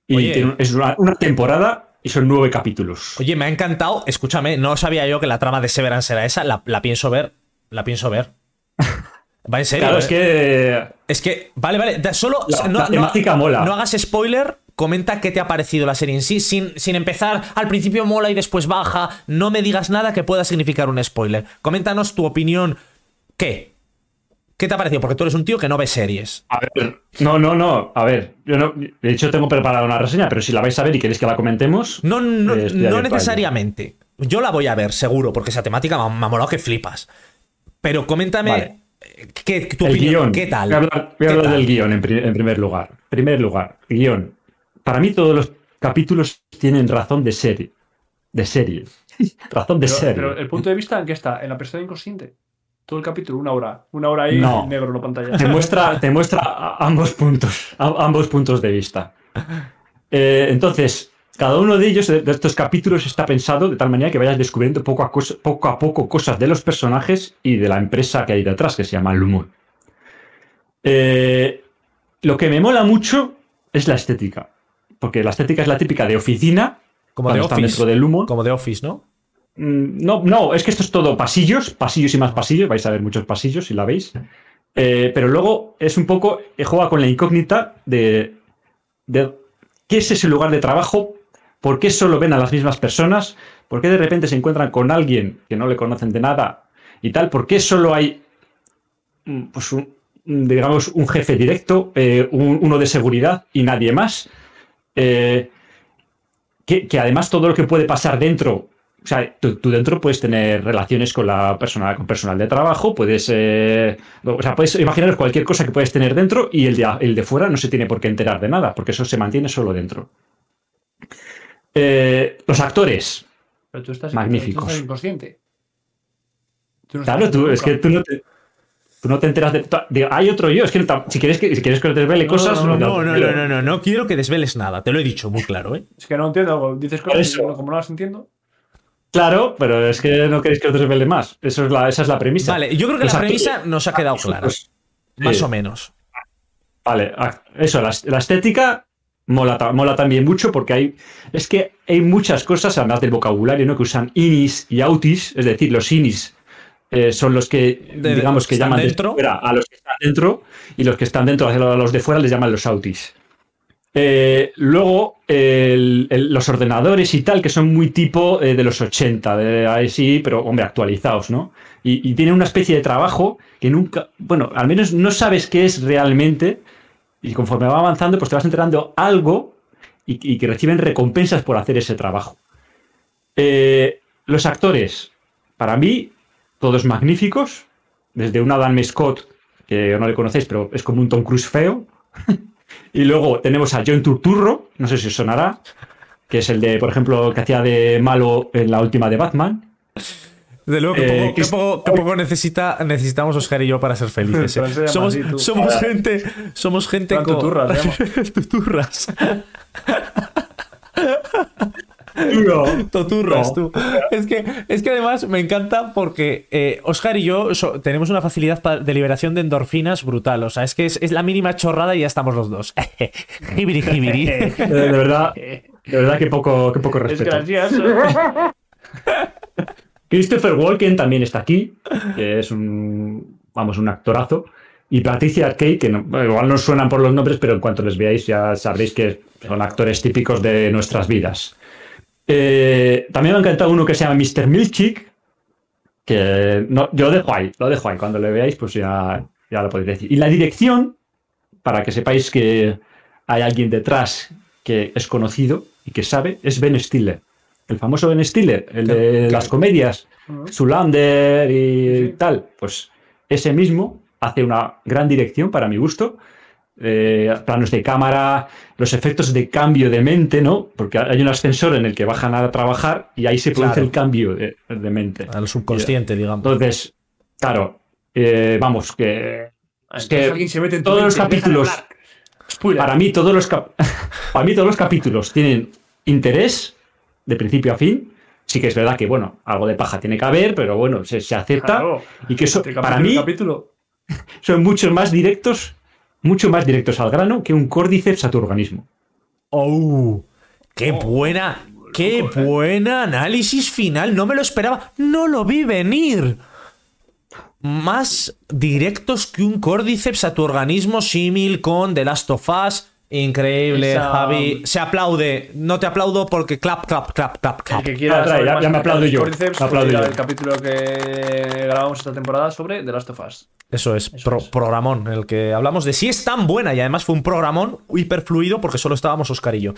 y Oye. tiene- es una, una temporada y son nueve capítulos. Oye, me ha encantado. Escúchame, no sabía yo que la trama de Severance era esa. La, la pienso ver. La pienso ver. Va en serio. claro, ¿eh? es que Es que, vale, vale. Solo. La- no, la no- mola. No hagas spoiler. Comenta qué te ha parecido la serie en sí, sin, sin empezar. Al principio mola y después baja. No me digas nada que pueda significar un spoiler. Coméntanos tu opinión. ¿Qué? ¿Qué te ha parecido? Porque tú eres un tío que no ve series. A ver, no, no, no. A ver, yo no, de hecho tengo preparada una reseña, pero si la vais a ver y queréis que la comentemos. No, no, eh, no ello. necesariamente. Yo la voy a ver, seguro, porque esa temática me ha, me ha molado que flipas. Pero coméntame Vale. eh, ¿qué, tu El opinión. guion. ¿Qué tal? Voy a hablar, voy a ¿Qué hablar tal? del guion en, pri- en primer lugar. Primer lugar, guion. Para mí todos los capítulos tienen razón de serie. De serie. <laughs> razón de Pero, serie. pero el punto de vista en qué está, en la persona inconsciente. Todo el capítulo, una hora. Una hora ahí No. negro en la pantalla. te muestra, te muestra ambos puntos, ambos puntos de vista. Eh, entonces, cada uno de ellos, de de estos capítulos, está pensado de tal manera que vayas descubriendo poco a, cos- poco a poco cosas de los personajes y de la empresa que hay detrás, que se llama Lumon. Eh, lo que me mola mucho es la estética, porque la estética es la típica de oficina, Como de Office. dentro del Lumon. Como de Office, ¿no? Mm, No, no, es que esto es todo pasillos, pasillos y más pasillos, vais a ver muchos pasillos si la veis. Eh, pero luego es un poco, eh, juega con la incógnita de, qué es ese lugar de trabajo, por qué solo ven a las mismas personas, por qué de repente se encuentran con alguien que no le conocen de nada y tal, por qué solo hay, mm, pues, un, un, digamos, un jefe directo, eh, un- uno de seguridad y nadie más. Que además todo lo que puede pasar dentro, o sea, tú, tú dentro puedes tener relaciones con la persona, con personal de trabajo, puedes, eh, o sea, puedes imaginar cualquier cosa que puedes tener dentro y el de, el de fuera no se tiene por qué enterar de nada, porque eso se mantiene solo dentro. Eh, los actores, Pero tú estás, Magníficos. tú estás inconsciente. Tú no claro, tú, nunca. es que tú no te, tú no te enteras de, de- hay otro yo, es que no si quieres que, si quieres que te desvele No, cosas, no, No, no, no, no, no, no quiero que desveles nada. Te lo he dicho muy claro, ¿eh? Es que no entiendo. Dices cosas como no las entiendo. Claro, pero es que no queréis que os desvele más. Eso es la, esa es la premisa. Vale, yo creo que Los la actores- premisa nos ha quedado clara. Pues, Más sí. o menos. Vale, ah, eso, la, la estética mola, ta- mola también mucho porque hay. Es que hay muchas cosas, además del vocabulario, ¿no? Que usan inis y autis, es decir, los inis eh, son los que, De- digamos, que llaman dentro. de fuera a los que están dentro y los que están dentro a los de fuera les llaman los autis. Eh, luego, los ordenadores y tal, que son muy tipo eh, de los 80, de sí, pero hombre, actualizados, ¿no? Y, y tienen una especie de trabajo que nunca, bueno, al menos no sabes qué es realmente, y conforme va avanzando, pues te vas enterando algo y, y que reciben recompensas por hacer ese trabajo. Eh, los actores, para mí, todos magníficos, desde un Adam Scott, que no le conocéis, pero es como un Tom Cruise feo. <laughs> y luego tenemos a John Turturro, no sé si os sonará, que es el de, por ejemplo, que hacía de malo en la última de Batman. De luego, que Eh, poco, que poco- que poco necesita, necesitamos Oscar y yo para ser felices. ¿eh? se Somos, así, somos gente. Somos gente con. Tuturras. <laughs> Tuturras. No. Toturras, tú. Es que, es que además me encanta porque eh, Oscar y yo so- tenemos una facilidad de liberación de endorfinas brutal. O sea, es que es, es la mínima chorrada y ya estamos los dos. <laughs> jibiri, jibiri. De, de verdad, de verdad que poco, que poco Es respeto. gracioso. <laughs> Christopher Walken también está aquí, que es un, vamos, un actorazo. Y Patricia Arquette, que no- igual no os suenan por los nombres, pero en cuanto les veáis ya sabréis que son actores típicos de nuestras vidas. Eh, también me ha encantado uno que se llama Mr. Milchik, que no, yo lo dejo ahí, lo dejo ahí. Cuando le veáis, pues ya, ya lo podéis decir. Y la dirección, para que sepáis que hay alguien detrás que es conocido y que sabe, es Ben Stiller. El famoso Ben Stiller, el de las comedias, Zulander y tal. Pues ese mismo hace una gran dirección para mi gusto. Eh, planos de cámara, los efectos de cambio de mente, ¿no? Porque hay un ascensor en el que bajan a trabajar y ahí se produce Claro. el cambio de, de mente. Al subconsciente, digamos. Entonces, claro, eh, vamos, que es que alguien se mete en todos los mente capítulos, para mí todos los cap- <laughs> para mí todos los capítulos tienen interés de principio a fin. Sí que es verdad que bueno, algo de paja tiene que haber, pero bueno, se, se acepta Claro. y que eso Entre para mí capítulo. <laughs> son mucho más directos, mucho más directos al grano que un córdiceps a tu organismo. ¡Oh! ¡Qué buena! ¡Qué buen análisis final! No me lo esperaba. No lo vi venir. Más directos que un córdiceps a tu organismo, símil con The Last of Us. Increíble, Esa- Javi. Se aplaude. No te aplaudo porque clap, clap, clap, clap, El clap. que quiera Ah, trae, ya- me aplaudo yo, Cordyceps, me aplaudo yo. al capítulo que grabamos esta temporada sobre The Last of Us. Eso es, pro- programón, en el que hablamos de si es tan buena y además fue un programón hiperfluido porque solo estábamos Oscar y yo.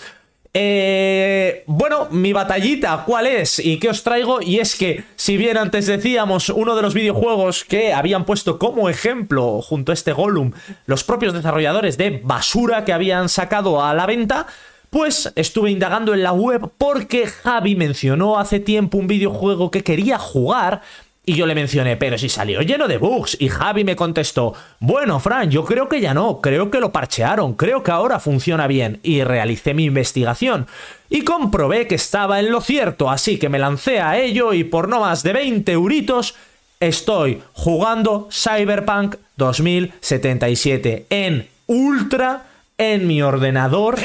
Eh, bueno, mi batallita, ¿cuál es? ¿Y qué os traigo? Y es que, si bien antes decíamos uno de los videojuegos que habían puesto como ejemplo junto a este Gollum los propios desarrolladores de basura que habían sacado a la venta, pues estuve indagando en la web porque Javi mencionó hace tiempo un videojuego que quería jugar y yo le mencioné, pero si salió lleno de bugs. Y Javi me contestó, bueno, Fran, yo creo que ya no, creo que lo parchearon, creo que ahora funciona bien. Y realicé mi investigación. Y comprobé que estaba en lo cierto, así que me lancé a ello y por no más de 20 euritos estoy jugando Cyberpunk 2077 en Ultra en mi ordenador.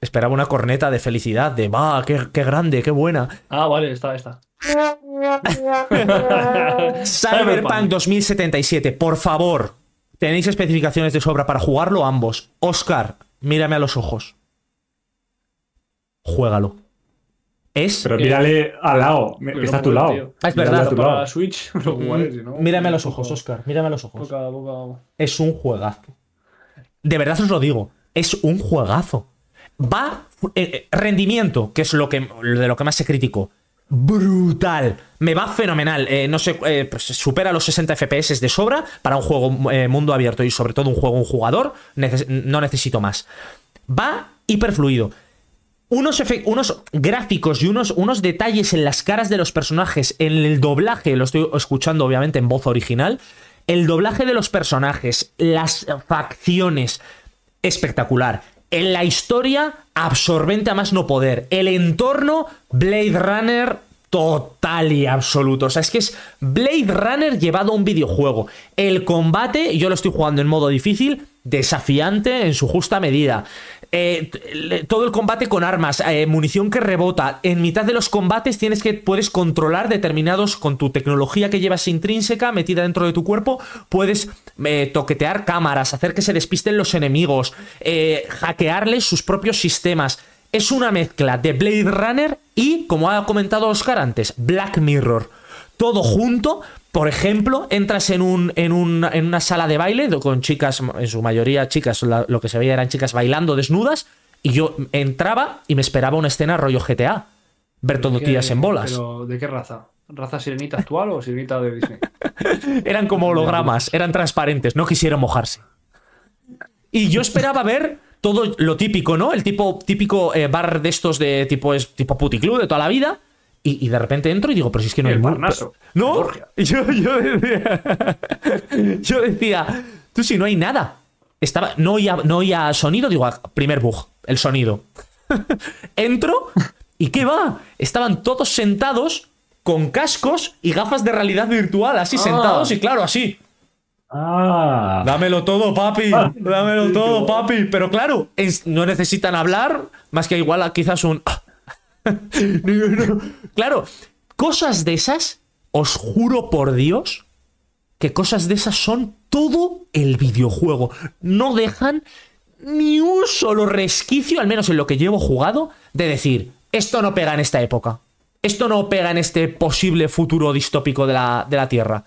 Esperaba una corneta de felicidad, de va, qué, qué grande, qué buena. Ah, vale, está, está. <laughs> Cyberpunk 2077, por favor. ¿Tenéis especificaciones de sobra para jugarlo ambos? Oscar, mírame a los ojos. Juégalo. Es. Pero mírale al lado, Pero que está a tu lado. tío. Ah, es verdad. a tu Para lado. Switch <laughs> no. Mírame a los ojos, Oscar. Mírame a los ojos. Boca, boca. Es un juegazo. De verdad os lo digo. Es un juegazo. Va. eh, eh, rendimiento, que es lo que, de lo que más se criticó. Brutal. Me va fenomenal. Eh, no sé, pues supera los 60 FPS de sobra para un juego mundo abierto y sobre todo un juego un jugador. No necesito más. Va hiperfluido. Unos, unos gráficos y unos, unos detalles en las caras de los personajes, en el doblaje, lo estoy escuchando obviamente en voz original, el doblaje de los personajes, las facciones, espectacular. En la historia, absorbente a más no poder. El entorno, Blade Runner total y absoluto. O sea, es que es Blade Runner llevado a un videojuego. El combate, yo lo estoy jugando en modo difícil, desafiante en su justa medida. Eh, todo el combate con armas, eh, munición que rebota. En mitad de los combates tienes que puedes controlar determinados con tu tecnología que llevas intrínseca metida dentro de tu cuerpo. Puedes eh, toquetear cámaras, hacer que se despisten los enemigos, hackearles sus propios sistemas. Es una mezcla de Blade Runner y, como ha comentado Oscar antes, Black Mirror. Todo junto. Por ejemplo, entras en, un, en, un- en una sala de baile con chicas, en su mayoría chicas, la- lo que se veía eran chicas bailando desnudas, y yo entraba y me esperaba una escena rollo GTA. Ver todo ¿Qué- tías en bolas. Pero, ¿de qué raza? ¿Raza sirenita actual o sirenita de Disney? <laughs> Eran como hologramas, eran transparentes, no quisieron mojarse. Y yo esperaba ver todo lo típico, ¿no? El tipo típico eh, bar de estos de tipo es tipo puticlub de toda la vida. Y, y de repente entro y digo, pero si es que no El hay Parnaso, No, <laughs> yo, yo decía, <laughs> yo decía, tú si no hay nada. Estaba, no oía, no oía sonido, digo, ah, primer bug, el sonido. <laughs> Entro y ¿qué va? Estaban todos sentados con cascos y gafas de realidad virtual, así sentados y claro, así. Ah. Dámelo todo, papi. Dámelo todo, papi. Pero claro, no necesitan hablar más que igual a quizás un. No. <laughs> Claro, cosas de esas, os juro por Dios que cosas de esas son todo el videojuego. No dejan ni un solo resquicio, al menos en lo que llevo jugado, de decir, esto no pega en esta época. Esto no pega en este posible futuro distópico de la, de la Tierra.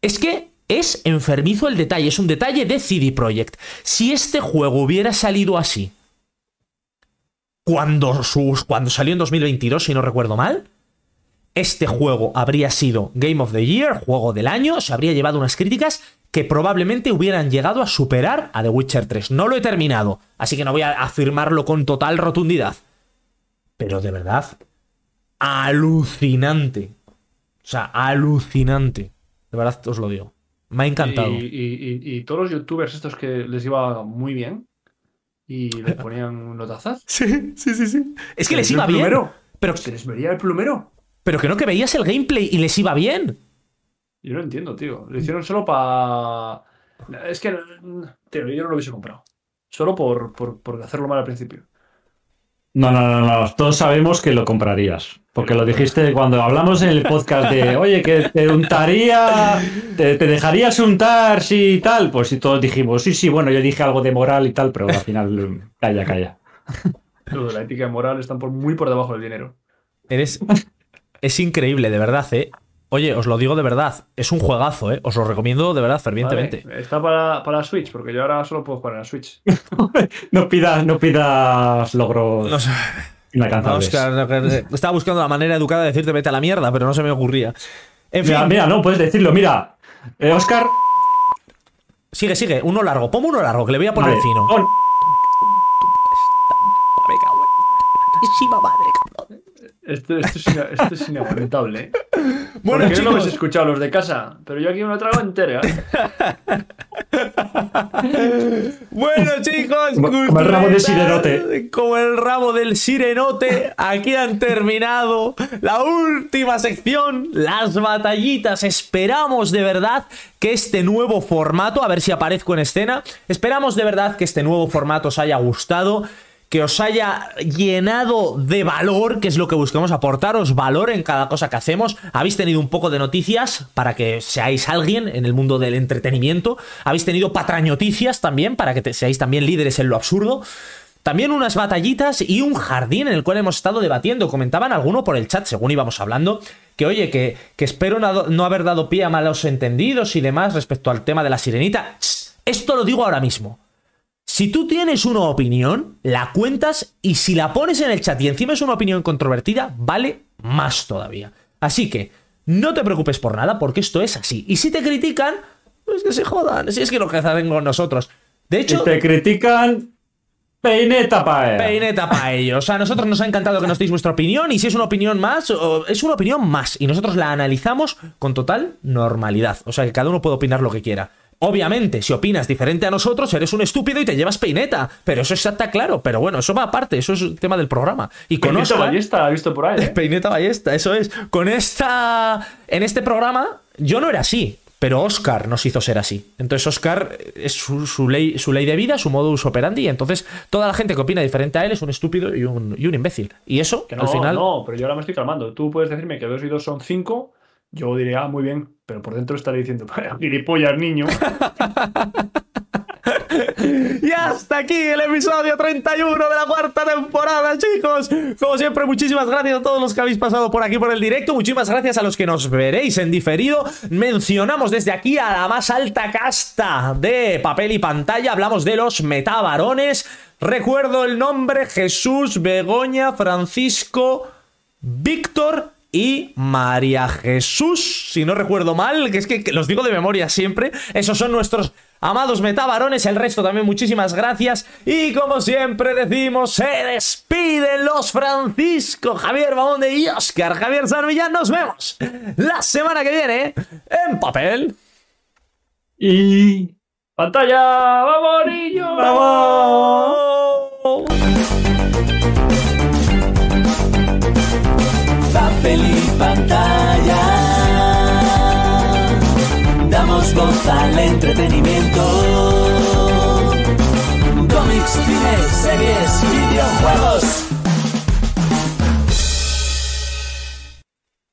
Es que es enfermizo el detalle, es un detalle de CD Projekt. Si este juego hubiera salido así cuando, sus, cuando salió en 2022, si no recuerdo mal, este juego habría sido Game of the Year, juego del año, se habría llevado unas críticas que probablemente hubieran llegado a superar a The Witcher 3. No lo he terminado, así que no voy a afirmarlo con total rotundidad. Pero de verdad, alucinante. O sea, alucinante. De verdad os lo digo. Me ha encantado. Y, y- y- y todos los youtubers estos que les iba muy bien y le ponían notazas. <laughs> Sí, sí, sí, sí. Es que les ¿Se les iba bien. plumero? Pero, ¿Se les vería el plumero? pero que no, que veías el gameplay y les iba bien. Yo no entiendo, tío. Lo hicieron solo para. Es que. Tío, yo no lo hubiese comprado. Solo por, por, por hacerlo mal al principio. No, no, no, no. Todos sabemos que lo comprarías. Porque lo dijiste cuando hablamos en el podcast de, <laughs> oye, que te untaría, te, te dejarías untar, sí, tal. Pues sí, todos dijimos, sí, sí, bueno, yo dije algo de moral y tal, pero al final, calla, calla. Lo de la ética y moral están por, muy por debajo del dinero. Eres. Es increíble, de verdad, ¿eh? Oye, os lo digo de verdad. Es un juegazo, ¿eh? Os lo recomiendo de verdad, fervientemente. Vale, Está para, para Switch, porque yo ahora solo puedo jugar en la Switch. <laughs> No pidas, no pidas logros No sé. inalcanzables. Oscar, no, que- estaba buscando la manera educada de decirte vete a la mierda, pero no se me ocurría. En fin, Mira, mira, no, puedes decirlo, mira. Eh, Oscar. sigue, sigue. Uno largo. Ponme uno largo, que le voy a poner vale, fino. pon- Esto, esto, es, ina- esto es inaguantable, ¿eh? <laughs> Bueno, Porque no chicos. escuchado los de casa, pero yo aquí me lo trago entera. ¿eh? <laughs> Bueno, chicos, Como- como el rabo del sirenote. Como el rabo del sirenote, aquí han terminado la última sección, las batallitas. Esperamos de verdad que este nuevo formato, a ver si aparezco en escena, esperamos de verdad que este nuevo formato os haya gustado. Que os haya llenado de valor, que es lo que buscamos, aportaros valor en cada cosa que hacemos. Habéis tenido un poco de noticias para que seáis alguien en el mundo del entretenimiento. Habéis tenido patrañoticias también para que seáis también líderes en lo absurdo. También unas batallitas y un jardín en el cual hemos estado debatiendo. Comentaban alguno por el chat, según íbamos hablando, que oye, que, que espero no, no haber dado pie a malos entendidos y demás respecto al tema de la sirenita. Esto lo digo ahora mismo. Si tú tienes una opinión, la cuentas y si la pones en el chat y encima es una opinión controvertida, vale más todavía. Así que no te preocupes por nada porque esto es así. Y si te critican, pues que se jodan. Si es que lo que hacen con nosotros. De Si hecho, te critican, peineta para peineta para ellos. A nosotros nos ha encantado que nos deis vuestra opinión y si es una opinión más, es una opinión más y nosotros la analizamos con total normalidad. O sea que cada uno puede opinar lo que quiera. Obviamente, si opinas diferente a nosotros, eres un estúpido y te llevas peineta. Pero eso está claro. Pero bueno, eso va aparte, eso es el tema del programa. Y con Peineta Óscar- ballesta, he visto por ahí, ¿eh? <laughs> Peineta Ballesta, eso es. Con esta. En este programa, yo no era así. Pero Oscar nos hizo ser así. Entonces, Oscar es su, su ley, su ley de vida, su modus operandi. Entonces, toda la gente que opina diferente a él es un estúpido y un, y un imbécil. Y eso, Que no, al final. no, pero yo ahora me estoy calmando. Tú puedes decirme que dos y dos son cinco. Yo diré, ah, muy bien. Pero por dentro estaré diciendo, <laughs> gilipollas, niño. <laughs> Y hasta aquí el episodio 31 de la cuarta temporada, chicos. Como siempre, muchísimas gracias a todos los que habéis pasado por aquí por el directo. Muchísimas gracias a los que nos veréis en diferido. Mencionamos desde aquí a la más alta casta de papel y pantalla. Hablamos de los metabarones. Recuerdo el nombre: Jesús, Begoña, Francisco, Víctor y María Jesús, si no recuerdo mal, que es que, que los digo de memoria siempre, esos son nuestros Amados metabarones, el resto también muchísimas gracias. Y como siempre decimos, se despiden los Francisco, Javier Bamonde y Oscar Javier Sarmillán. Nos vemos la semana que viene en papel. Y. ¡Pantalla! ¡Vamos, niños! ¡Vamos! Pantalla. Damos voz al entretenimiento. Cómics, cines, series, videojuegos.